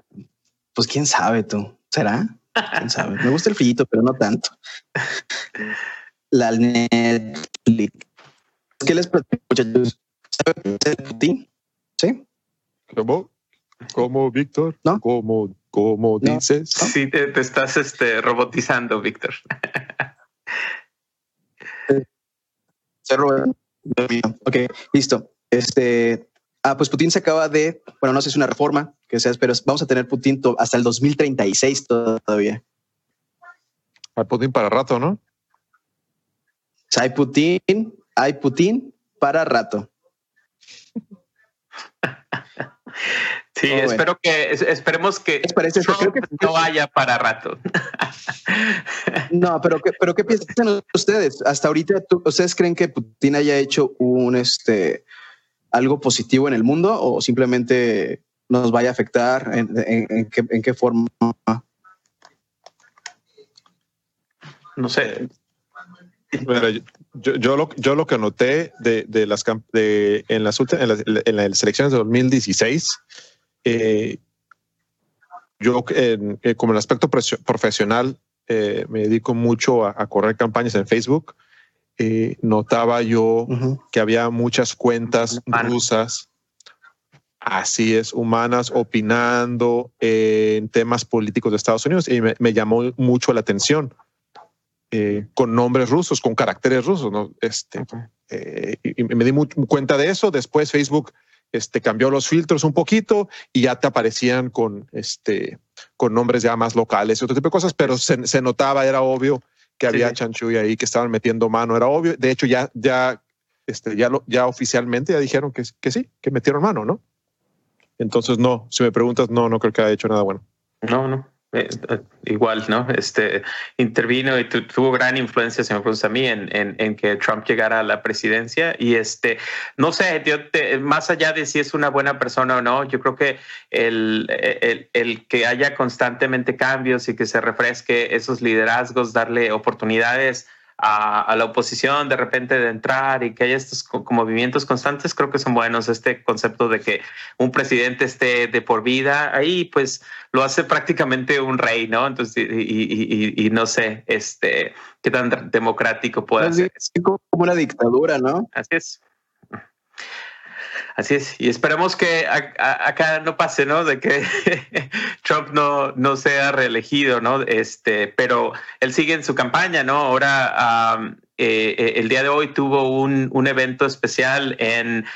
pues quién sabe tú, ¿será? ¿Quién sabe? Me gusta el fillito, pero no tanto. La Netflix. ¿Qué les platico, muchachos? ¿Sí? ¿Cómo? ¿Cómo, Víctor? ¿No? ¿Cómo, cómo dices? Sí, te, estás este, robotizando, Víctor. Se Ok, listo. Este, ah, pues Putin se acaba de, bueno, no sé si es una reforma que sea, pero vamos a tener Putin hasta el 2036 todavía. Hay Putin para rato, ¿no? Hay Putin, hay Putin para rato. Sí, espero que esperemos que no vaya para rato. no, pero pero qué piensan ustedes? Hasta ahorita, ¿ustedes creen que Putin haya hecho un este algo positivo en el mundo o simplemente nos vaya a afectar en, en qué forma? No sé yo, yo, lo, yo lo que noté de, de las de, en las últimas en las, elecciones de 2016, eh, yo eh, como el aspecto profesional eh, me dedico mucho a, correr campañas en Facebook. Notaba yo que había muchas cuentas rusas, así es, humanas, opinando en temas políticos de Estados Unidos y me, me llamó mucho la atención eh, con nombres rusos, con caracteres rusos. ¿no? Este, eh, y me di cuenta de eso. Después Facebook este, cambió los filtros un poquito y ya te aparecían con, este, con nombres ya más locales y otro tipo de cosas, pero se, notaba, era obvio que había chanchuy ahí, que estaban metiendo mano, era obvio. De hecho, ya, ya, este, ya, lo, ya oficialmente ya dijeron que, que sí, que metieron mano, ¿no? Entonces, no, si me preguntas, no, no creo que haya hecho nada bueno. No, no. Eh, eh, igual, ¿no? Este intervino y tuvo gran influencia, se me pregunta a mí, en, en, que Trump llegara a la presidencia. Y este, no sé, más allá de si es una buena persona o no, yo creo que el, el, el, que haya constantemente cambios y que se refresque esos liderazgos, darle oportunidades a, la oposición de repente de entrar y que haya estos movimientos constantes, creo que son buenos. Este concepto de que un presidente esté de por vida ahí, pues lo hace prácticamente un rey, ¿no? Entonces, y, no sé, este, qué tan democrático puede ser. Como una dictadura, ¿no? Así es. Así es, y esperemos que acá no pase, ¿no? De que Trump no, no sea reelegido, ¿no? Este, pero él sigue en su campaña, ¿no? Ahora, eh, eh, el día de hoy tuvo un, un evento especial en,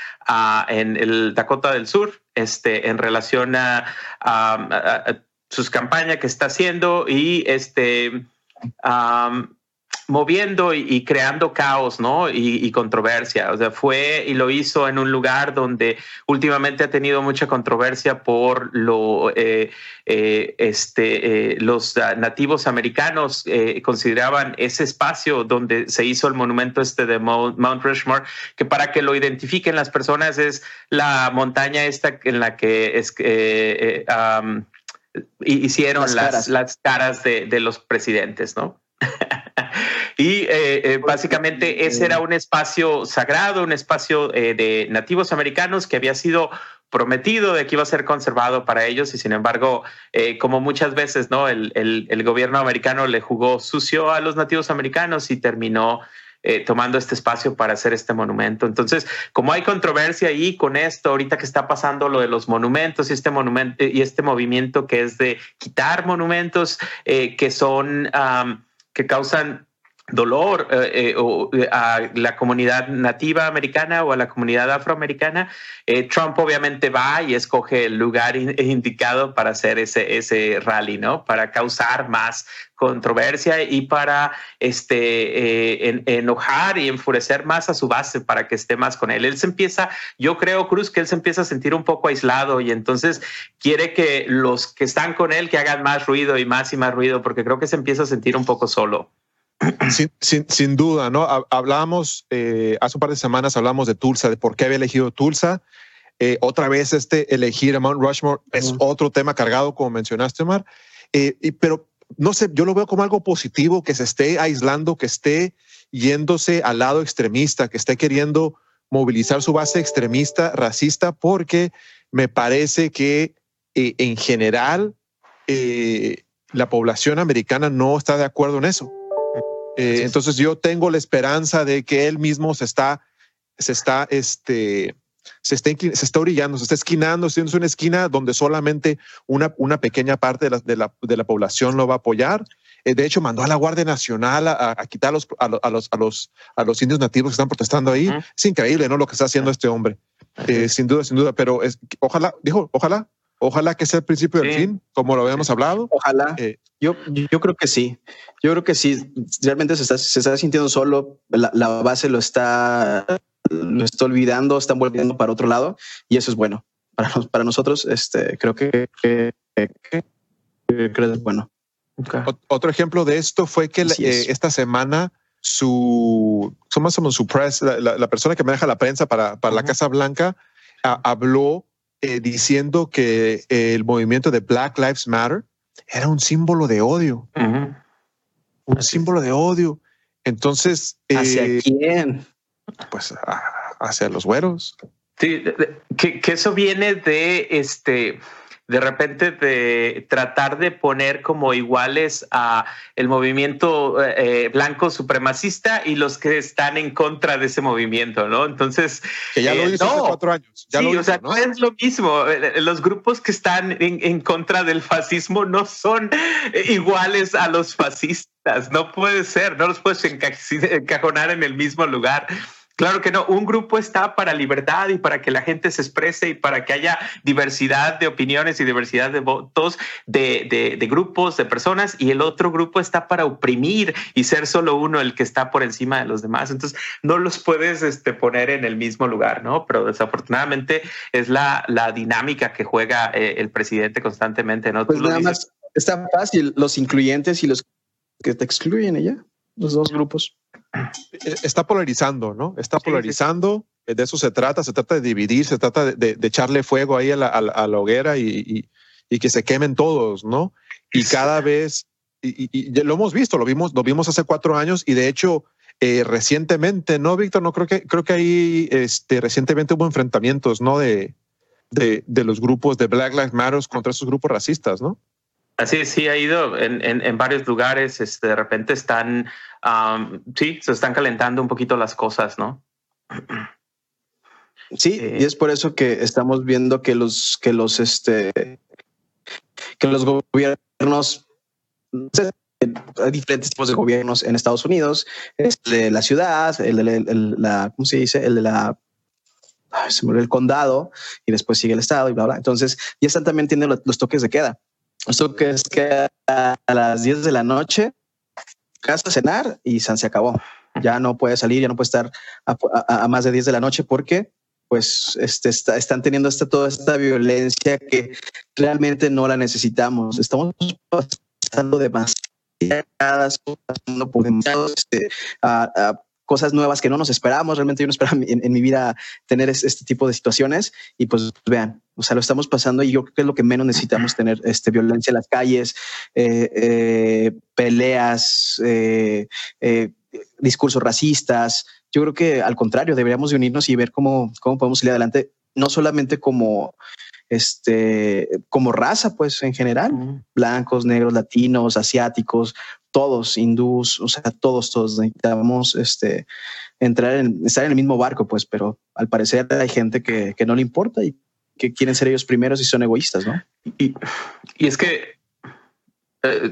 en el Dakota del Sur, este, en relación a, sus campañas que está haciendo y este moviendo y, creando caos, ¿no? Y, controversia. O sea, fue y lo hizo en un lugar donde últimamente ha tenido mucha controversia por lo, eh, eh, este, eh, los nativos americanos consideraban ese espacio donde se hizo el monumento este de Mount, Rushmore, que para que lo identifiquen las personas es la montaña esta en la que es, hicieron las, caras, las, caras de, de los presidentes, ¿no? Y eh, eh, básicamente ese era un espacio sagrado, un espacio eh, de nativos americanos que había sido prometido de que iba a ser conservado para ellos y sin embargo, como muchas veces, ¿no? El, el, gobierno americano le jugó sucio a los nativos americanos y terminó tomando este espacio para hacer este monumento. Entonces, como hay controversia ahí con esto, ahorita que está pasando lo de los monumentos y este monumento y este movimiento que es de quitar monumentos que son que causan dolor eh, eh, a la comunidad nativa americana o a la comunidad afroamericana, eh, Trump obviamente va y escoge el lugar indicado para hacer ese, ese rally, ¿no? Para causar más controversia y para este, enojar y enfurecer más a su base para que esté más con él. Él se empieza, yo creo, Cruz, que él se empieza a sentir un poco aislado y entonces quiere que los que están con él que hagan más ruido y más y más ruido, porque creo que se empieza a sentir un poco solo. Sin, sin, duda, ¿no? Hablábamos, eh, hace un par de semanas hablamos de Tulsa, de por qué había elegido Tulsa. Eh, otra vez este elegir a Mount Rushmore es otro tema cargado, como mencionaste, Mar. Eh, y, pero no sé, yo lo veo como algo positivo, que se esté aislando, que esté yéndose al lado extremista, que esté queriendo movilizar su base extremista, racista, porque me parece que en general la población americana no está de acuerdo en eso. Eh, entonces yo tengo la esperanza de que él mismo se está, se está, este, se está, se está orillando, se está esquinando, siendo una esquina donde solamente una, una pequeña parte de la, de, la, de la población lo va a apoyar. Eh, de hecho, mandó a la Guardia Nacional a, quitar a los, a, los, a, los, a los indios nativos que están protestando ahí. Es increíble, ¿no? Lo que está haciendo este hombre. Eh, sin duda, sin duda, pero es, ojalá, dijo, ojalá, ojalá que sea el principio del fin, como lo habíamos hablado. Ojalá. Yo, yo creo que sí. Yo creo que sí. Realmente se está, se está sintiendo solo. La, la, base lo está, lo está olvidando, están volviendo para otro lado y eso es bueno. Para, para nosotros, este, creo que, que, que, es bueno. Otro ejemplo de esto fue que eh, esta semana su, somos su press, la, la, persona que maneja la prensa para, para la Casa Blanca, habló eh, diciendo que el movimiento de Black Lives Matter era un símbolo de odio. Un símbolo de odio. Entonces. ¿Hacia eh, quién? Pues hacia los güeros. Sí, que, que, eso viene de este de repente de tratar de poner como iguales a el movimiento eh, blanco supremacista y los que están en contra de ese movimiento, ¿no? Entonces, que ya lo eh, hizo hace cuatro años. Ya sí, o sea, ¿no? es lo mismo. Eh, los grupos que están en, en contra del fascismo no son iguales a los fascistas. No puede ser, no los puedes encajonar en el mismo lugar. Claro que no, un grupo está para libertad y para que la gente se exprese y para que haya diversidad de opiniones y diversidad de votos de, de, grupos, de personas, y el otro grupo está para oprimir y ser solo uno el que está por encima de los demás. Entonces, no los puedes este, poner en el mismo lugar, ¿no? Pero desafortunadamente es la, la dinámica que juega eh, el presidente constantemente, ¿no? Pues nada más está fácil, los incluyentes y los que te excluyen ella, los dos grupos. Eh, está polarizando, ¿no? Está polarizando. De eso se trata. Se trata de dividir, se trata de, echarle fuego ahí a la, hoguera y, que se quemen todos, ¿no? Y cada vez, y, lo hemos visto, lo vimos, lo vimos hace cuatro años y de hecho eh, recientemente, ¿no, Víctor? No creo que creo que ahí este, recientemente hubo enfrentamientos, ¿no? De, de, los grupos de Black Lives Matter contra esos grupos racistas, ¿no? Así sí ha ido en, en, varios lugares. Este, de repente están, sí, se están calentando un poquito las cosas, ¿no? Sí, y es por eso que estamos viendo que los que los este que los gobiernos hay diferentes tipos de gobiernos en Estados Unidos, el de la ciudad, el de la, ¿cómo se dice? El de la se el condado y después sigue el estado y bla bla. Entonces ya están también tienen los toques de queda. Esto que es que a las 10 de la noche, casa a cenar y se acabó. Ya no puede salir, ya no puede estar a, más de 10 de la noche porque pues este, están teniendo esta, toda esta violencia que realmente no la necesitamos. Estamos pasando demasiadas cosas, este, a, cosas nuevas que no nos esperábamos. Realmente yo no esperaba en, mi vida tener este tipo de situaciones y pues vean, o sea, lo estamos pasando y yo creo que es lo que menos necesitamos tener, este, violencia en las calles, eh, eh, peleas, eh, discursos racistas. Yo creo que al contrario, deberíamos de unirnos y ver cómo, cómo podemos salir adelante, no solamente como este, como raza, pues en general, blancos, negros, latinos, asiáticos, todos, hindús, o sea, todos, todos necesitamos este, entrar en, estar en el mismo barco, pues, pero al parecer hay gente que, que no le importa y que quieren ser ellos primeros y son egoístas, ¿no? Y, y es que eh,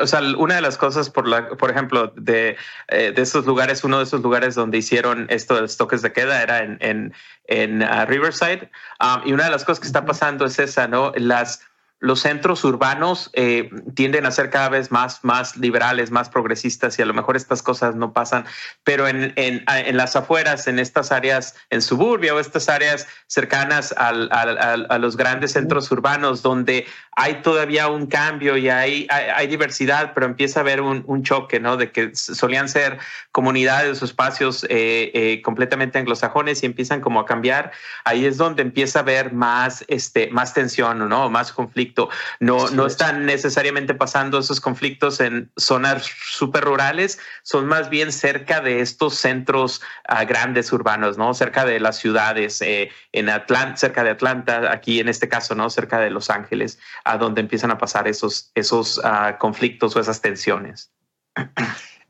o sea, una de las cosas, por la, por ejemplo, de, eh, de esos lugares, uno de esos lugares donde hicieron esto de los toques de queda era en, en, en uh, Riverside. Um, y una de las cosas que está pasando es esa, ¿no? Las, los centros urbanos eh, tienden a ser cada vez más, más liberales, más progresistas y a lo mejor estas cosas no pasan, pero en, en, en las afueras, en estas áreas, en suburbia o estas áreas cercanas a los grandes centros urbanos donde hay todavía un cambio y hay, hay, hay diversidad, pero empieza a haber un, un, choque, ¿no? De que solían ser comunidades o espacios eh, eh, completamente anglosajones y empiezan como a cambiar. Ahí es donde empieza a haber más, este, más tensión, ¿no? Más conflicto no, no están necesariamente pasando esos conflictos en zonas súper rurales, son más bien cerca de estos centros uh, grandes urbanos, ¿no? Cerca de las ciudades, eh, en Atlanta, cerca de Atlanta, aquí en este caso, ¿no? Cerca de Los Ángeles, a donde empiezan a pasar esos, esos uh, conflictos o esas tensiones.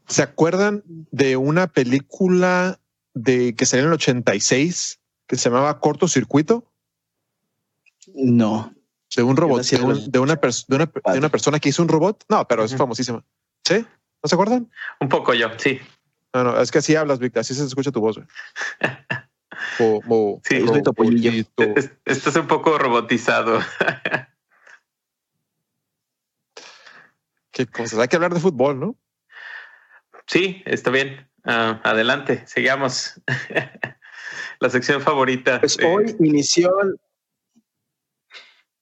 ¿Se acuerdan de una película de que salió en el 86 que se llamaba Cortocircuito? No de un robot, de, un, de, una de, una, de, una persona que hizo un robot. No, pero es famosísima. ¿Sí? ¿No se acuerdan? Un poco yo, sí. No, no, es que así hablas, Víctor, así se escucha tu voz. o, o, sí, o, estás un poco robotizado. Qué cosas. Hay que hablar de fútbol, ¿no? Sí, está bien. Uh, adelante, sigamos. La sección favorita. Pues hoy inició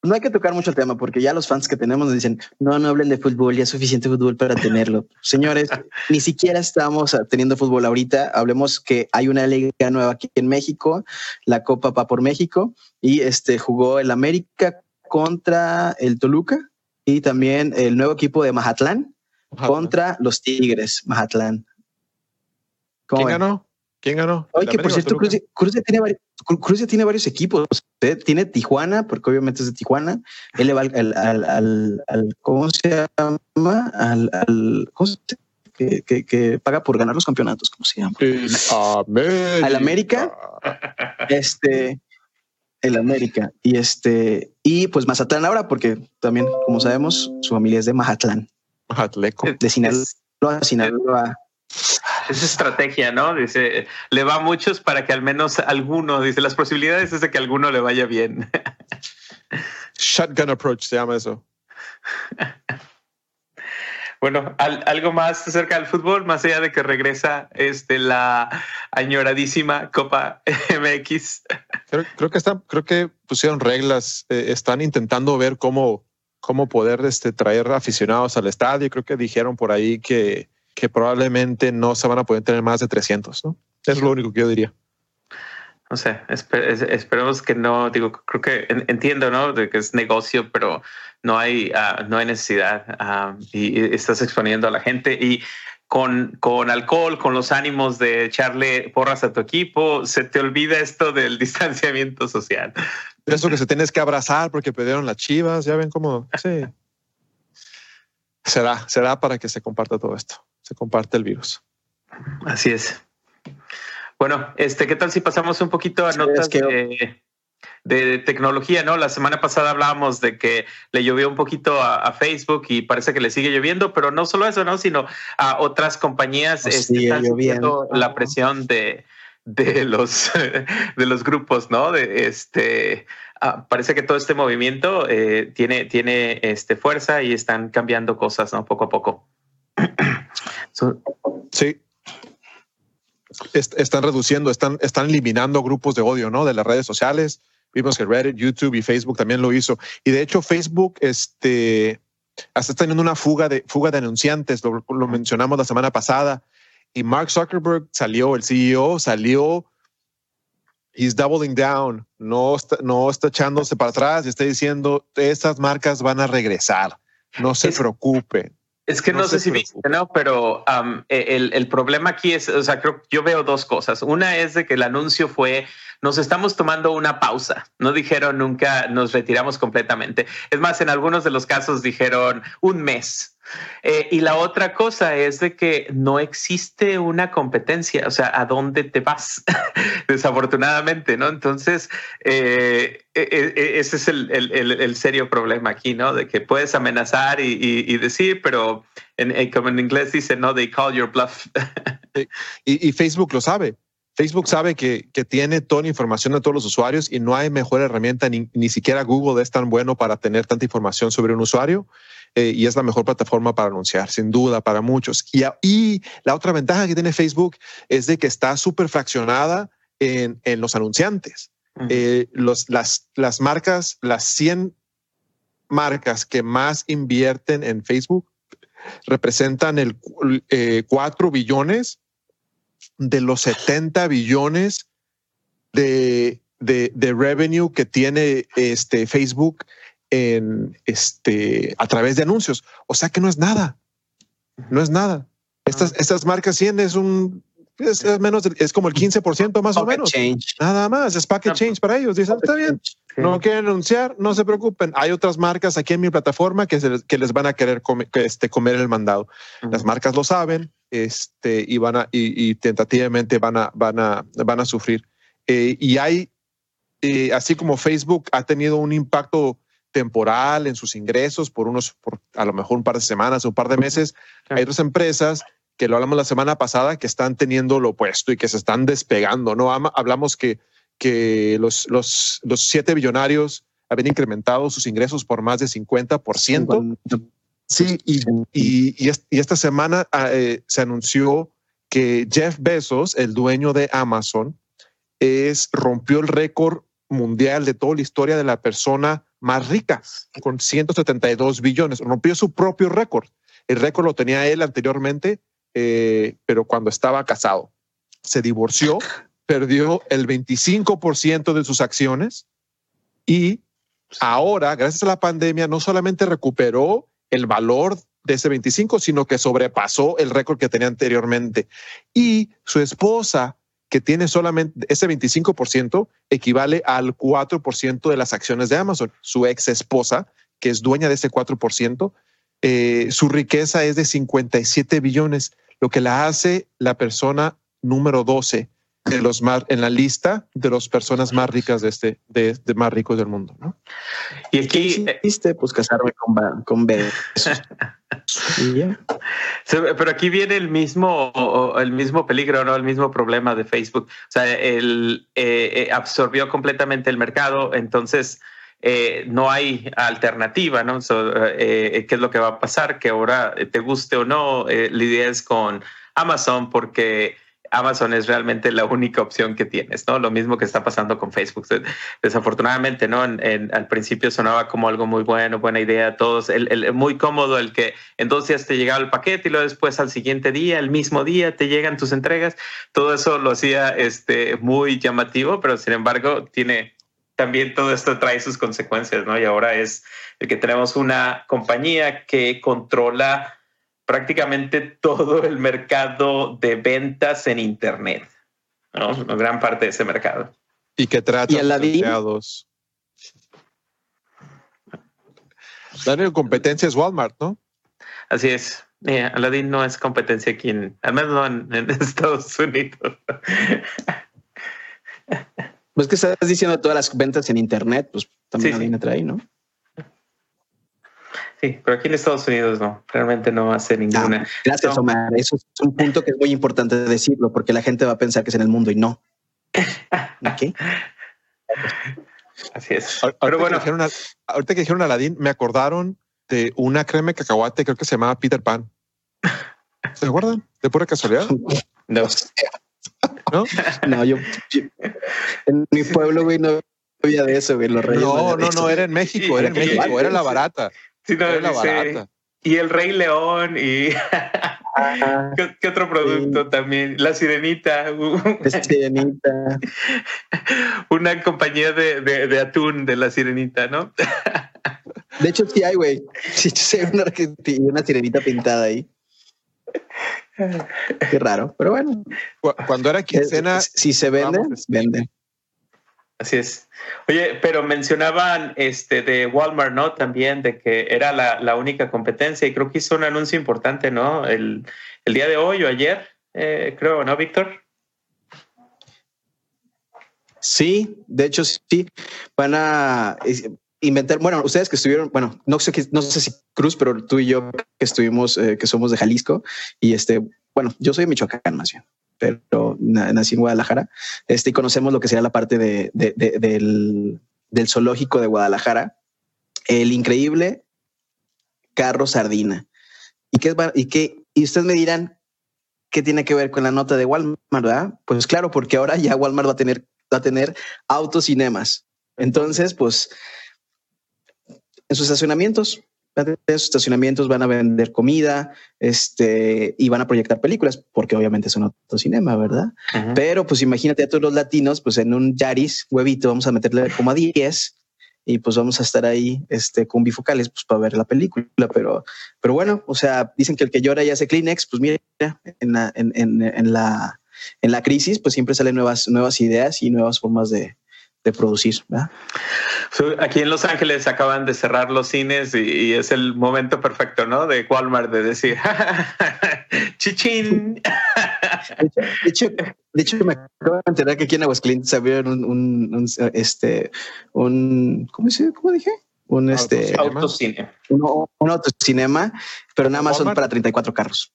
no hay que tocar mucho el tema porque ya los fans que tenemos nos dicen, no, no hablen de fútbol, ya es suficiente fútbol para tenerlo. Señores, ni siquiera estamos teniendo fútbol ahorita. Hablemos que hay una liga nueva aquí en México, la Copa Pa por México, y este jugó el América contra el Toluca y también el nuevo equipo de Mazatlán contra los Tigres, Mazatlán. ¿Quién ganó? ¿Quién ganó? Oye, que por cierto, Cruz, Cruz, tiene varios, Cruz tiene varios equipos. Tiene Tijuana, porque obviamente es de Tijuana. Él le va al, al, al, al ¿cómo se llama? Al, al ¿cómo se que, que, que, paga por ganar los campeonatos, ¿cómo se llama? América. Al América. Este, el América. Y este, y pues Mazatlán ahora, porque también, como sabemos, su familia es de Mazatlán. Mazatleco. De Sinaloa, Sinaloa. Es estrategia, ¿no? Dice, le va a muchos para que al menos alguno, dice, las posibilidades es de que alguno le vaya bien. Shotgun approach se llama eso. Bueno, al, algo más acerca del fútbol, más allá de que regresa este, la añoradísima Copa MX. Creo, creo que están, creo que pusieron reglas, eh, están intentando ver cómo, cómo poder este, traer aficionados al estadio. Creo que dijeron por ahí que que probablemente no se van a poder tener más de 300, ¿no? Es lo único que yo diría. No sé, esper esperemos que no, digo, creo que entiendo, ¿no? De que es negocio, pero no hay, uh, no hay necesidad uh, y, estás exponiendo a la gente y con, con alcohol, con los ánimos de echarle porras a tu equipo, se te olvida esto del distanciamiento social. Eso que se tienes que abrazar porque perdieron las chivas, ya ven cómo, sí. Será, será para que se comparta todo esto se comparte el virus. Así es. Bueno, este, ¿qué tal si pasamos un poquito a notas de, de, tecnología? No, la semana pasada hablábamos de que le llovió un poquito a, a, Facebook y parece que le sigue lloviendo, pero no solo eso, no, sino a otras compañías pues este, están lloviendo la presión de, de los de los grupos, ¿no? De este ah, parece que todo este movimiento eh, tiene tiene este fuerza y están cambiando cosas, ¿no? Poco a poco. Sí. Están reduciendo, están, están eliminando grupos de odio, ¿no? De las redes sociales. Vimos que Reddit, YouTube y Facebook también lo hizo. Y de hecho, Facebook, este, hasta está teniendo una fuga de, fuga de anunciantes, lo, lo mencionamos la semana pasada. Y Mark Zuckerberg salió, el CEO salió he's doubling down, no está, no está echándose para atrás y está diciendo, estas marcas van a regresar, no se preocupen. Es que no, no sé si viste, ¿no? Pero um, el, el, problema aquí es, o sea, creo yo veo dos cosas. Una es de que el anuncio fue nos estamos tomando una pausa. No dijeron nunca nos retiramos completamente. Es más, en algunos de los casos dijeron un mes. Eh, y la otra cosa es de que no existe una competencia, o sea, ¿a dónde te vas? Desafortunadamente, ¿no? Entonces, eh, e, ese es el, serio problema aquí, ¿no? De que puedes amenazar y, decir, pero en, como en inglés dice, no, they call your bluff. y Facebook lo sabe. Facebook sabe que, tiene toda la información de todos los usuarios y no hay mejor herramienta, ni, siquiera Google es tan bueno para tener tanta información sobre un usuario eh, y es la mejor plataforma para anunciar, sin duda, para muchos. Y, la otra ventaja que tiene Facebook es de que está súper fraccionada en, los anunciantes. Eh, los, las, las marcas, las 100 marcas que más invierten en Facebook representan el 4 eh, billones de los 70 billones de, de, revenue que tiene este Facebook en este a través de anuncios. O sea que no es nada. No es nada. Estas, estas marcas 100 es un es, menos, es como el 15% más o menos. Nada más, es packet change para ellos. Dicen, está bien, no quieren anunciar, no se preocupen. Hay otras marcas aquí en mi plataforma que, les, que les van a querer comer, este, comer el mandado. Las marcas lo saben, este, y van a, y, tentativamente van a, van a, van a sufrir. Eh, y hay, eh, así como Facebook ha tenido un impacto temporal en sus ingresos por unos, por a lo mejor un par de semanas o un par de meses, hay otras empresas que lo hablamos la semana pasada que están teniendo lo opuesto y que se están despegando, ¿no? Hablamos que, que los, los, los siete billonarios habían incrementado sus ingresos por más de 50%. Sí, y, y, esta semana ah, eh, se anunció que Jeff Bezos, el dueño de Amazon, es, rompió el récord mundial de toda la historia de la persona más rica, con 172 billones. Rompió su propio récord. El récord lo tenía él anteriormente, eh, pero cuando estaba casado. Se divorció, perdió el 25% de sus acciones y ahora, gracias a la pandemia, no solamente recuperó el valor de ese 25, sino que sobrepasó el récord que tenía anteriormente. Y su esposa, que tiene solamente ese 25%, equivale al 4% de las acciones de Amazon. Su ex esposa, que es dueña de ese 4%, eh, su riqueza es de 57 billones, lo que la hace la persona número 12 de los más en la lista de las personas más ricas de este de, más ricos del mundo ¿no? y aquí viste pues casarme con con pero aquí viene el mismo el mismo peligro no el mismo problema de Facebook o sea él eh, eh, absorbió completamente el mercado entonces eh, no hay alternativa, ¿no? ¿Qué es lo que va a pasar? Que ahora te guste o no, lidies con Amazon porque Amazon es realmente la única opción que tienes, ¿no? Lo mismo que está pasando con Facebook. Desafortunadamente, ¿no? En, al principio sonaba como algo muy bueno, buena idea, todos, el, muy cómodo el que en dos días te llegaba el paquete y luego después al siguiente día, el mismo día, te llegan tus entregas. Todo eso lo hacía este, muy llamativo, pero sin embargo tiene también todo esto trae sus consecuencias, ¿no? Y ahora es el que tenemos una compañía que controla prácticamente todo el mercado de ventas en Internet, ¿no? Una gran parte de ese mercado. Y que trata a los empleados. La competencia es Walmart, ¿no? Así es. Aladdin no es competencia aquí, en, al menos no en, Estados Unidos. Pues que estás diciendo todas las ventas en Internet, pues también sí, Aladdin sí. ¿no? Sí, pero aquí en Estados Unidos no, realmente no hace ninguna. gracias, Omar. Eso es un punto que es muy importante decirlo, porque la gente va a pensar que es en el mundo y no. ¿Qué? Así es. Pero bueno, ahorita que dijeron Aladín, me acordaron de una crema de cacahuate, creo que se llamaba Peter Pan. ¿Se acuerdan? ¿De pura casualidad? No. ¿No? No, yo, en mi pueblo, güey, no había de eso, güey. Los reyes no, no, no, era en México, era en México, era la barata. Y el Rey León y ¿Qué, otro producto también? La Sirenita. La Sirenita. Una compañía de, de, atún de la Sirenita, ¿no? De hecho, sí hay, güey. Sí, hay una, una sirenita pintada ahí. Qué raro, pero bueno. Cuando era quincena. Si se vende, vende. Así es. Oye, pero mencionaban este de Walmart, ¿no? También de que era la, única competencia y creo que hizo un anuncio importante, ¿no? El, día de hoy o ayer, eh, creo, ¿no, Víctor? Sí, de hecho sí, van a inventar, bueno, ustedes que estuvieron, bueno, no sé, no sé si Cruz, pero tú y yo que estuvimos, eh, que somos de Jalisco y este, bueno, yo soy de Michoacán más bien, pero nací en Guadalajara, este, y conocemos lo que sería la parte de, del, del zoológico de Guadalajara, el increíble carro sardina. ¿Y qué, y qué, y ustedes me dirán, ¿qué tiene que ver con la nota de Walmart? Pues claro, porque ahora ya Walmart va a tener, va a tener autocinemas. Entonces, pues en sus estacionamientos, en sus estacionamientos van a vender comida, este, y van a proyectar películas, porque obviamente es un autocinema, ¿verdad? Pero pues imagínate a todos los latinos, pues en un Yaris huevito vamos a meterle como a 10 y pues vamos a estar ahí este, con bifocales pues, para ver la película. Pero, pero bueno, o sea, dicen que el que llora ya hace Kleenex, pues mira, en la, en, en, en la, en la crisis, pues siempre salen nuevas, nuevas ideas y nuevas formas de, de producir. Aquí en Los Ángeles acaban de cerrar los cines y, es el momento perfecto, ¿no? De Walmart de decir, chichín. De hecho, de hecho, me acabo de enterar que aquí en Aguascalientes abrieron un, un, este, un, ¿cómo, dice? ¿cómo dije? Un este autocine. Un, un autocinema, pero nada más son para 34 carros.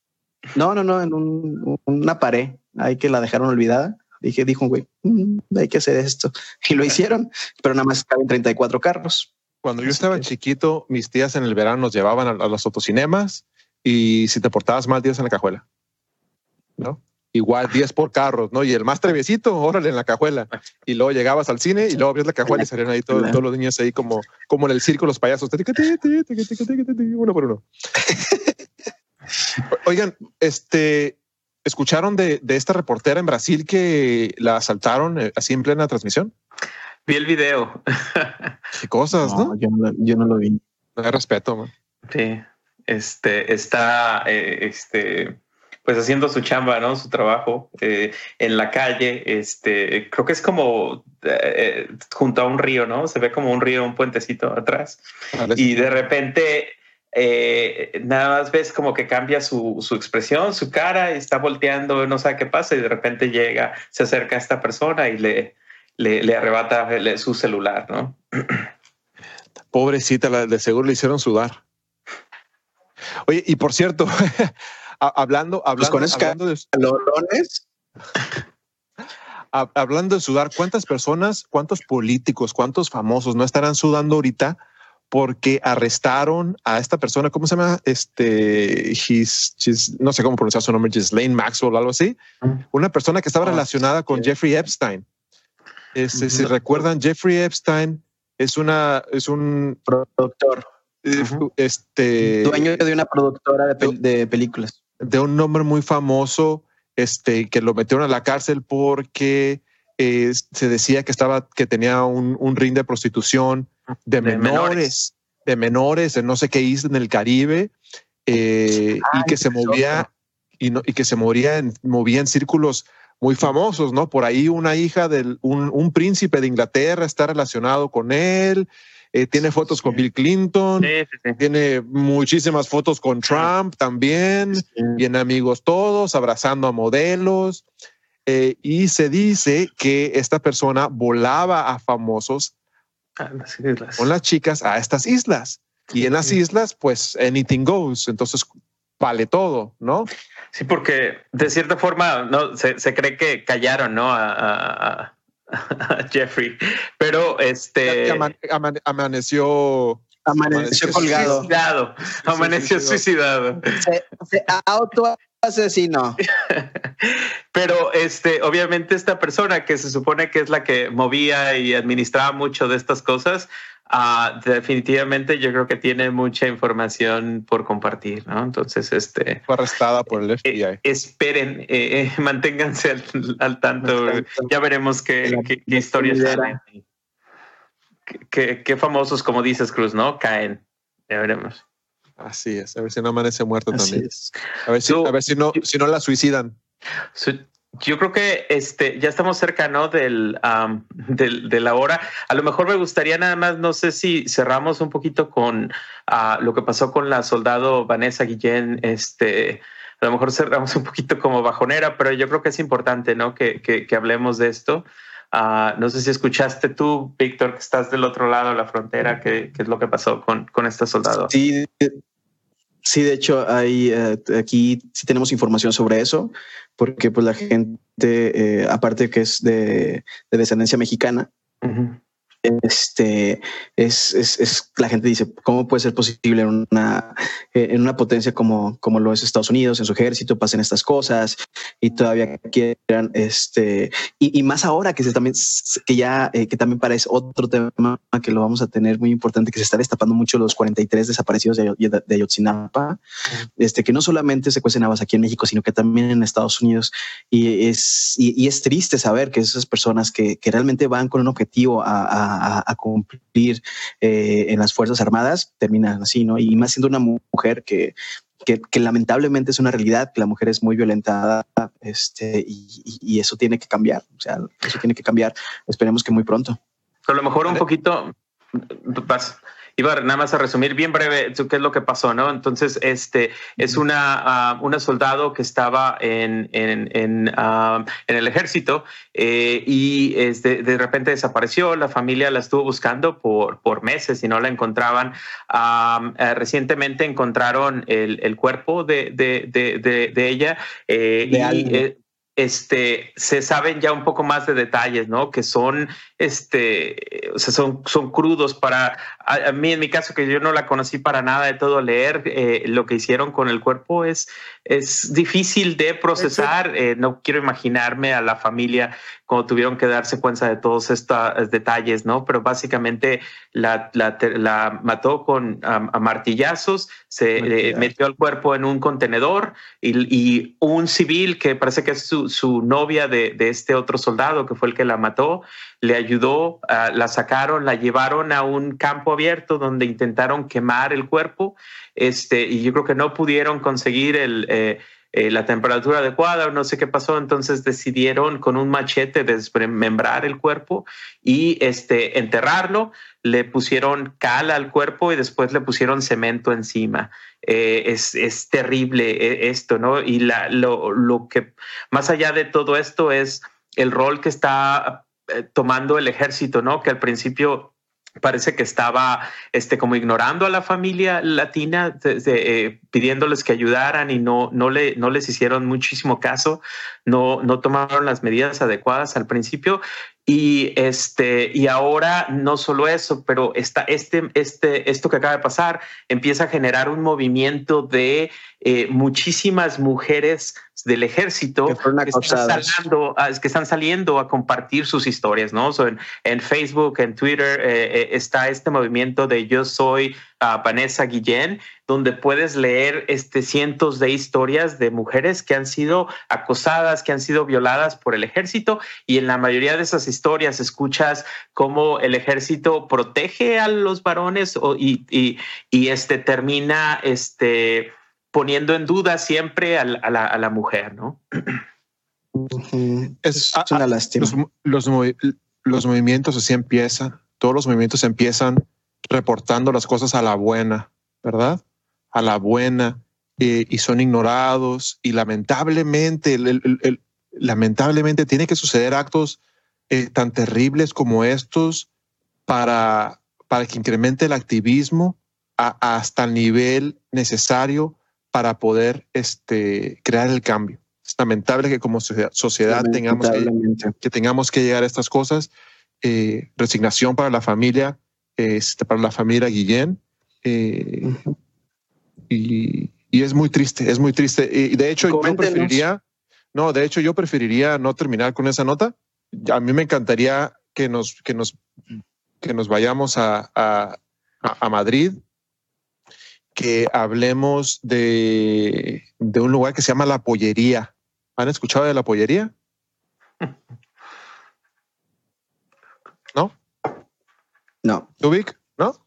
No, no, no, en un, una pared ahí que la dejaron olvidada Dije, dijo güey, mm, hay que hacer esto. Y lo hicieron, pero nada más caben 34 carros. Cuando yo estaba chiquito, mis tías en el verano nos llevaban a, los autocinemas y si te portabas mal, 10 en la cajuela. ¿No? Igual 10 por carros, ¿no? Y el más treviecito, órale en la cajuela. Y luego llegabas al cine y luego abrías la cajuela y salían ahí todos, todos los niños ahí como, como en el circo, los payasos, uno por uno. Oigan, este, ¿Escucharon de, esta reportera en Brasil que la asaltaron eh, así en plena transmisión? Vi el video. Qué cosas, ¿no? Yo, no lo vi. No hay respeto. Sí, este está, eh, este, pues haciendo su chamba, ¿no? Su trabajo eh, en la calle. Este, creo que es como junto a un río, ¿no? Se ve como un río, un puentecito atrás. Y de repente eh, nada más ves como que cambia su, expresión, su cara, está volteando, no sabe qué pasa y de repente llega, se acerca a esta persona y le, le, arrebata su celular, ¿no? Pobrecita, de seguro le hicieron sudar. Oye, y por cierto, hablando, hablando, con hablando de hablando de sudar, ¿cuántas personas, cuántos políticos, cuántos famosos no estarán sudando ahorita porque arrestaron a esta persona, ¿cómo se llama? Este, no sé cómo pronunciar su nombre, Ghislaine Maxwell, algo así. Una persona que estaba ah, relacionada con Jeffrey Epstein. Este, Si recuerdan, Jeffrey Epstein es una, es un productor, este, dueño de una productora de, películas, de un nombre muy famoso, este, que lo metieron a la cárcel porque eh, se decía que estaba, que tenía un, un ring de prostitución de, menores, de menores en no sé qué isla en el Caribe eh, y que se movía y, no, y que se movía en, movía en círculos muy famosos, ¿no? Por ahí una hija de un, príncipe de Inglaterra está relacionado con él. Eh, tiene fotos con Bill Clinton, tiene muchísimas fotos con Trump también, bien amigos todos, abrazando a modelos. Eh, y se dice que esta persona volaba a famosos con las chicas a estas islas. Y en las islas, pues anything goes. Entonces vale todo, ¿no? Sí, porque de cierta forma no se, cree que callaron, ¿no? A, Jeffrey, pero este amaneció amaneció colgado, suicidado, amaneció suicidado. Se, se auto asesino. Pero este, obviamente esta persona que se supone que es la que movía y administraba mucho de estas cosas, uh, definitivamente yo creo que tiene mucha información por compartir, ¿no? Entonces, este... Fue arrestada por el FBI. Eh, esperen, eh, eh, manténganse al, tanto. Ya veremos qué, qué, qué historias salen. Qué, qué famosos, como dices, Cruz, ¿no? Caen. Ya veremos. Así es, a ver si no amanece muerto también. A ver si, a ver si no, si no la suicidan. yo creo que este ya estamos cerca ¿no? del, de la hora. A lo mejor me gustaría nada más, no sé si cerramos un poquito con uh, lo que pasó con la soldado Vanessa Guillén. Este, a lo mejor cerramos un poquito como bajonera, pero yo creo que es importante ¿no? que, que, que hablemos de esto. Uh, no sé si escuchaste tú, Víctor, que estás del otro lado de la frontera, qué, qué es lo que pasó con, con este soldado. Sí, Sí, de hecho, hay eh, aquí sí tenemos información sobre eso, porque pues la gente, eh, aparte que es de, de descendencia mexicana, este es, es, es, la gente dice cómo puede ser posible en una en una potencia como como lo es Estados Unidos en su ejército pasen estas cosas y todavía quieran este y, y más ahora que se también que ya eh, que también parece otro tema que lo vamos a tener muy importante que se está destapando mucho los 43 desaparecidos de, de Ayotzinapa este que no solamente se cuecen habas aquí en México sino que también en Estados Unidos y es y, y es triste saber que esas personas que, que realmente van con un objetivo a, a a, cumplir eh, en las Fuerzas Armadas, terminan así, ¿no? Y más siendo una mujer que, que, que, lamentablemente es una realidad, que la mujer es muy violentada este, y, y, eso tiene que cambiar, o sea, eso tiene que cambiar. Esperemos que muy pronto. A lo mejor un poquito, vas, iba nada más a resumir bien breve qué es lo que pasó, ¿no? Entonces, este es una, uh, una soldado que estaba en, en, en, uh, en el ejército eh, y este, de repente desapareció. La familia la estuvo buscando por, por meses y no la encontraban. Uh, recientemente encontraron el, el cuerpo de, de, de, de ella eh, y eh, este, se saben ya un poco más de detalles, ¿no? Que son, este, o sea, son, son crudos para, a, a mí en mi caso, que yo no la conocí para nada de todo leer, eh, lo que hicieron con el cuerpo es, es difícil de procesar. Eh, no quiero imaginarme a la familia como tuvieron que darse cuenta de todos estos detalles, ¿no? Pero básicamente la, la, la mató con um, a martillazos, se eh, metió el cuerpo en un contenedor y, y, un civil que parece que es su, su novia de, de, este otro soldado que fue el que la mató, le ayudó, uh, la sacaron, la llevaron a un campo abierto donde intentaron quemar el cuerpo este, y yo creo que no pudieron conseguir el... Eh, eh, la temperatura adecuada o no sé qué pasó, entonces decidieron con un machete desmembrar el cuerpo y este, enterrarlo, le pusieron cal al cuerpo y después le pusieron cemento encima. Eh, es, es, terrible esto, ¿no? Y la, lo, lo que más allá de todo esto es el rol que está eh, tomando el ejército, ¿no? Que al principio parece que estaba este, como ignorando a la familia latina, eh, pidiéndoles que ayudaran y no, no, le, no les hicieron muchísimo caso, no, no tomaron las medidas adecuadas al principio. Y este, y ahora no solo eso, pero está este, este, esto que acaba de pasar empieza a generar un movimiento de eh, muchísimas mujeres del ejército que, que, están saliendo, que, están saliendo, a compartir sus historias, ¿no? So en, en, Facebook, en Twitter eh, eh, está este movimiento de Yo soy uh, Vanessa Guillén, donde puedes leer este, cientos de historias de mujeres que han sido acosadas, que han sido violadas por el ejército y en la mayoría de esas historias escuchas cómo el ejército protege a los varones o, y, y, y este termina este poniendo en duda siempre a la, a la, a la mujer, ¿no? Es, es una lástima. Los, los, los, movimientos así empiezan, todos los movimientos empiezan reportando las cosas a la buena, ¿verdad? A la buena eh, y son ignorados y lamentablemente, el, el, el, lamentablemente tiene que suceder actos eh, tan terribles como estos para, para que incremente el activismo a, hasta el nivel necesario para poder este, crear el cambio. Es lamentable que como sociedad tengamos que, que, tengamos que llegar a estas cosas. Eh, resignación para la familia, este, para la familia Guillén. Eh, uh -huh. y, y, es muy triste, es muy triste. Y de hecho, Coméntenos. yo preferiría, no, de hecho, yo preferiría no terminar con esa nota. A mí me encantaría que nos, que nos, que nos vayamos a, a, a Madrid que hablemos de, de, un lugar que se llama La Pollería. ¿Han escuchado de La Pollería? ¿No? No. ¿Tubic? ¿No?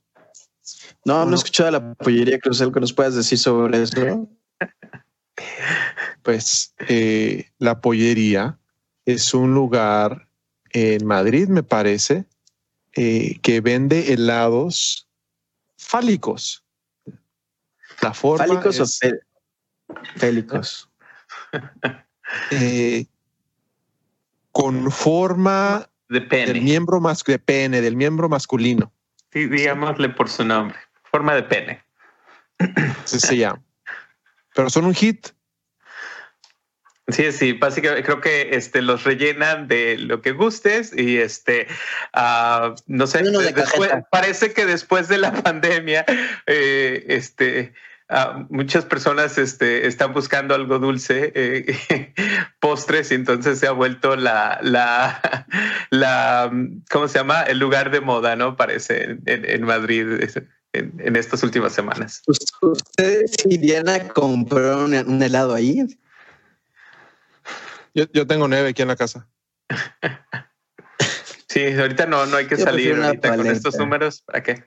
No, no he escuchado de La Pollería, Cruz, que nos puedas decir sobre eso. Pues eh, La Pollería es un lugar en Madrid, me parece, eh, que vende helados fálicos. La forma ¿Fálicos es, o félicos? eh, con forma De del miembro mas de pene, del miembro masculino. Sí, digámosle por su nombre. Forma de pene. Así se llama. Pero son un hit. Sí, sí, básicamente creo que este los rellenan de lo que gustes y este ah, no sé, después- parece que después de la pandemia eh, este ah, muchas personas este, están buscando algo dulce, eh, postres, y entonces se ha vuelto la, la, la, ¿cómo se llama? El lugar de moda, ¿no? Parece en, en- Madrid en, en estas últimas semanas. ¿Ustedes irían a comprar un, un helado ahí? Yo, yo tengo nueve aquí en la casa. Sí, ahorita no, no hay que Yo salir ahorita con estos números. ¿Para qué?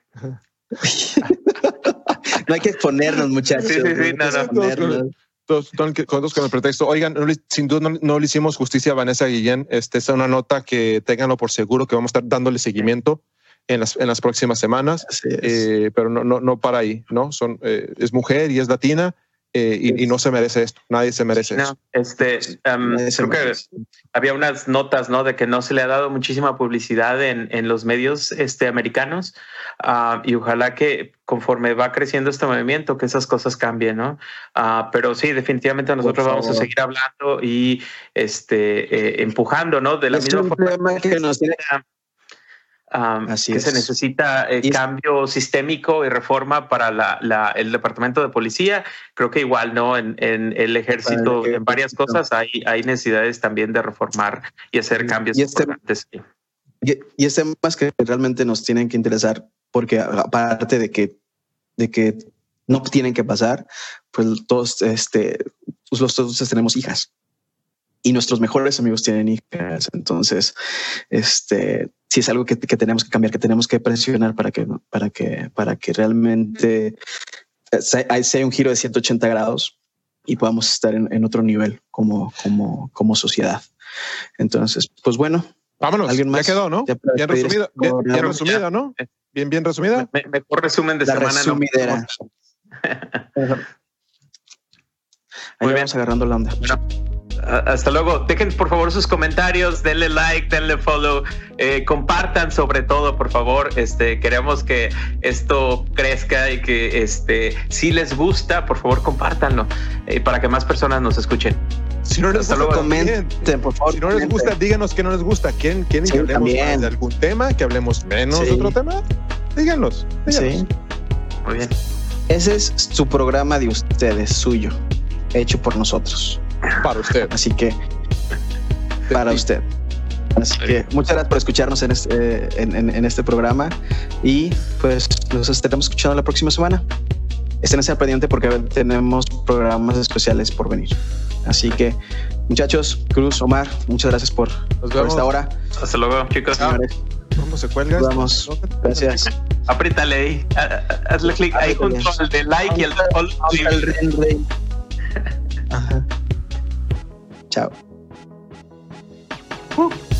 No hay que exponernos, muchachos. Sí, sí, sí, no, no. exponernos. Todos con, con, todos con el pretexto. Oigan, no sin duda no, no le hicimos justicia a Vanessa Guillén. Este es una nota que ténganlo por seguro que vamos a estar dándole seguimiento en las, en las próximas semanas. Eh, pero no, no, no para ahí, ¿no? Son, eh, es mujer y es latina eh, y, y no se merece esto. Nadie se merece eso. No, este, um, creo que merece. había unas notas, ¿no? De que no se le ha dado muchísima publicidad en, en los medios este, americanos ah, y ojalá que conforme va creciendo este movimiento, que esas cosas cambien, ¿no? Ah, pero sí, definitivamente nosotros vamos a seguir hablando y este, eh, empujando, ¿no? De la Es misma un forma que nos tiene um, Así que se es. necesita eh, cambio sistémico y reforma para la, la- el departamento de policía. Creo que igual, ¿no? En, en el ejército, el en varias cosas hay, hay necesidades también de reformar y hacer cambios Y este- importantes. Y, y es temas que realmente nos tienen que interesar porque aparte de que, de que no tienen que pasar, pues todos, este, los todos tenemos hijas y nuestros mejores amigos tienen hijas. Entonces, este, sí es algo que, que tenemos que cambiar, que tenemos que presionar para que, para que, para que realmente eh, sea, sea un giro de 180 grados y podamos estar en, en otro nivel como, como, como sociedad. Entonces, pues bueno, Vámonos. ¿Alguien Ya más? quedó, ¿no? Ya Bien resumida, bien, bien resumida, ¿no? Bien, bien resumida. Me- mejor resumen de la semana. ¿no? resumidera. Ahí Muy vamos agarrando la onda. Ah, Hasta luego. Dejen por favor sus comentarios, denle like, denle follow, eh, compartan sobre todo, por favor. Este queremos que esto crezca y que este si les gusta, por favor, compártanlo eh, para que más personas nos escuchen. Si no les Hasta gusta. Comenten, por favor. Si no les gusta, díganos que no les gusta. ¿Quieren, quieren Sí, que hablemos también. más de algún tema? ¿Que hablemos menos Sí. de otro tema? Díganos. díganos. Sí. Muy bien. Ese es su programa de ustedes, suyo, hecho por nosotros. Para usted. Así que para usted. Así que muchas gracias por escucharnos en este, en, en- en este programa y pues nos estaremos escuchando la próxima semana. Estén al pendiente porque tenemos programas especiales por venir. Así que muchachos, Cruz, Omar, muchas gracias por, por esta hora. Hasta luego, chicos. Señores, ¿Cómo se cuelga? nos esto? vamos. Gracias. Apriétale ahí. Ah, ah, Hazle clic ahí junto al de like y el de follow. Chao. Uh.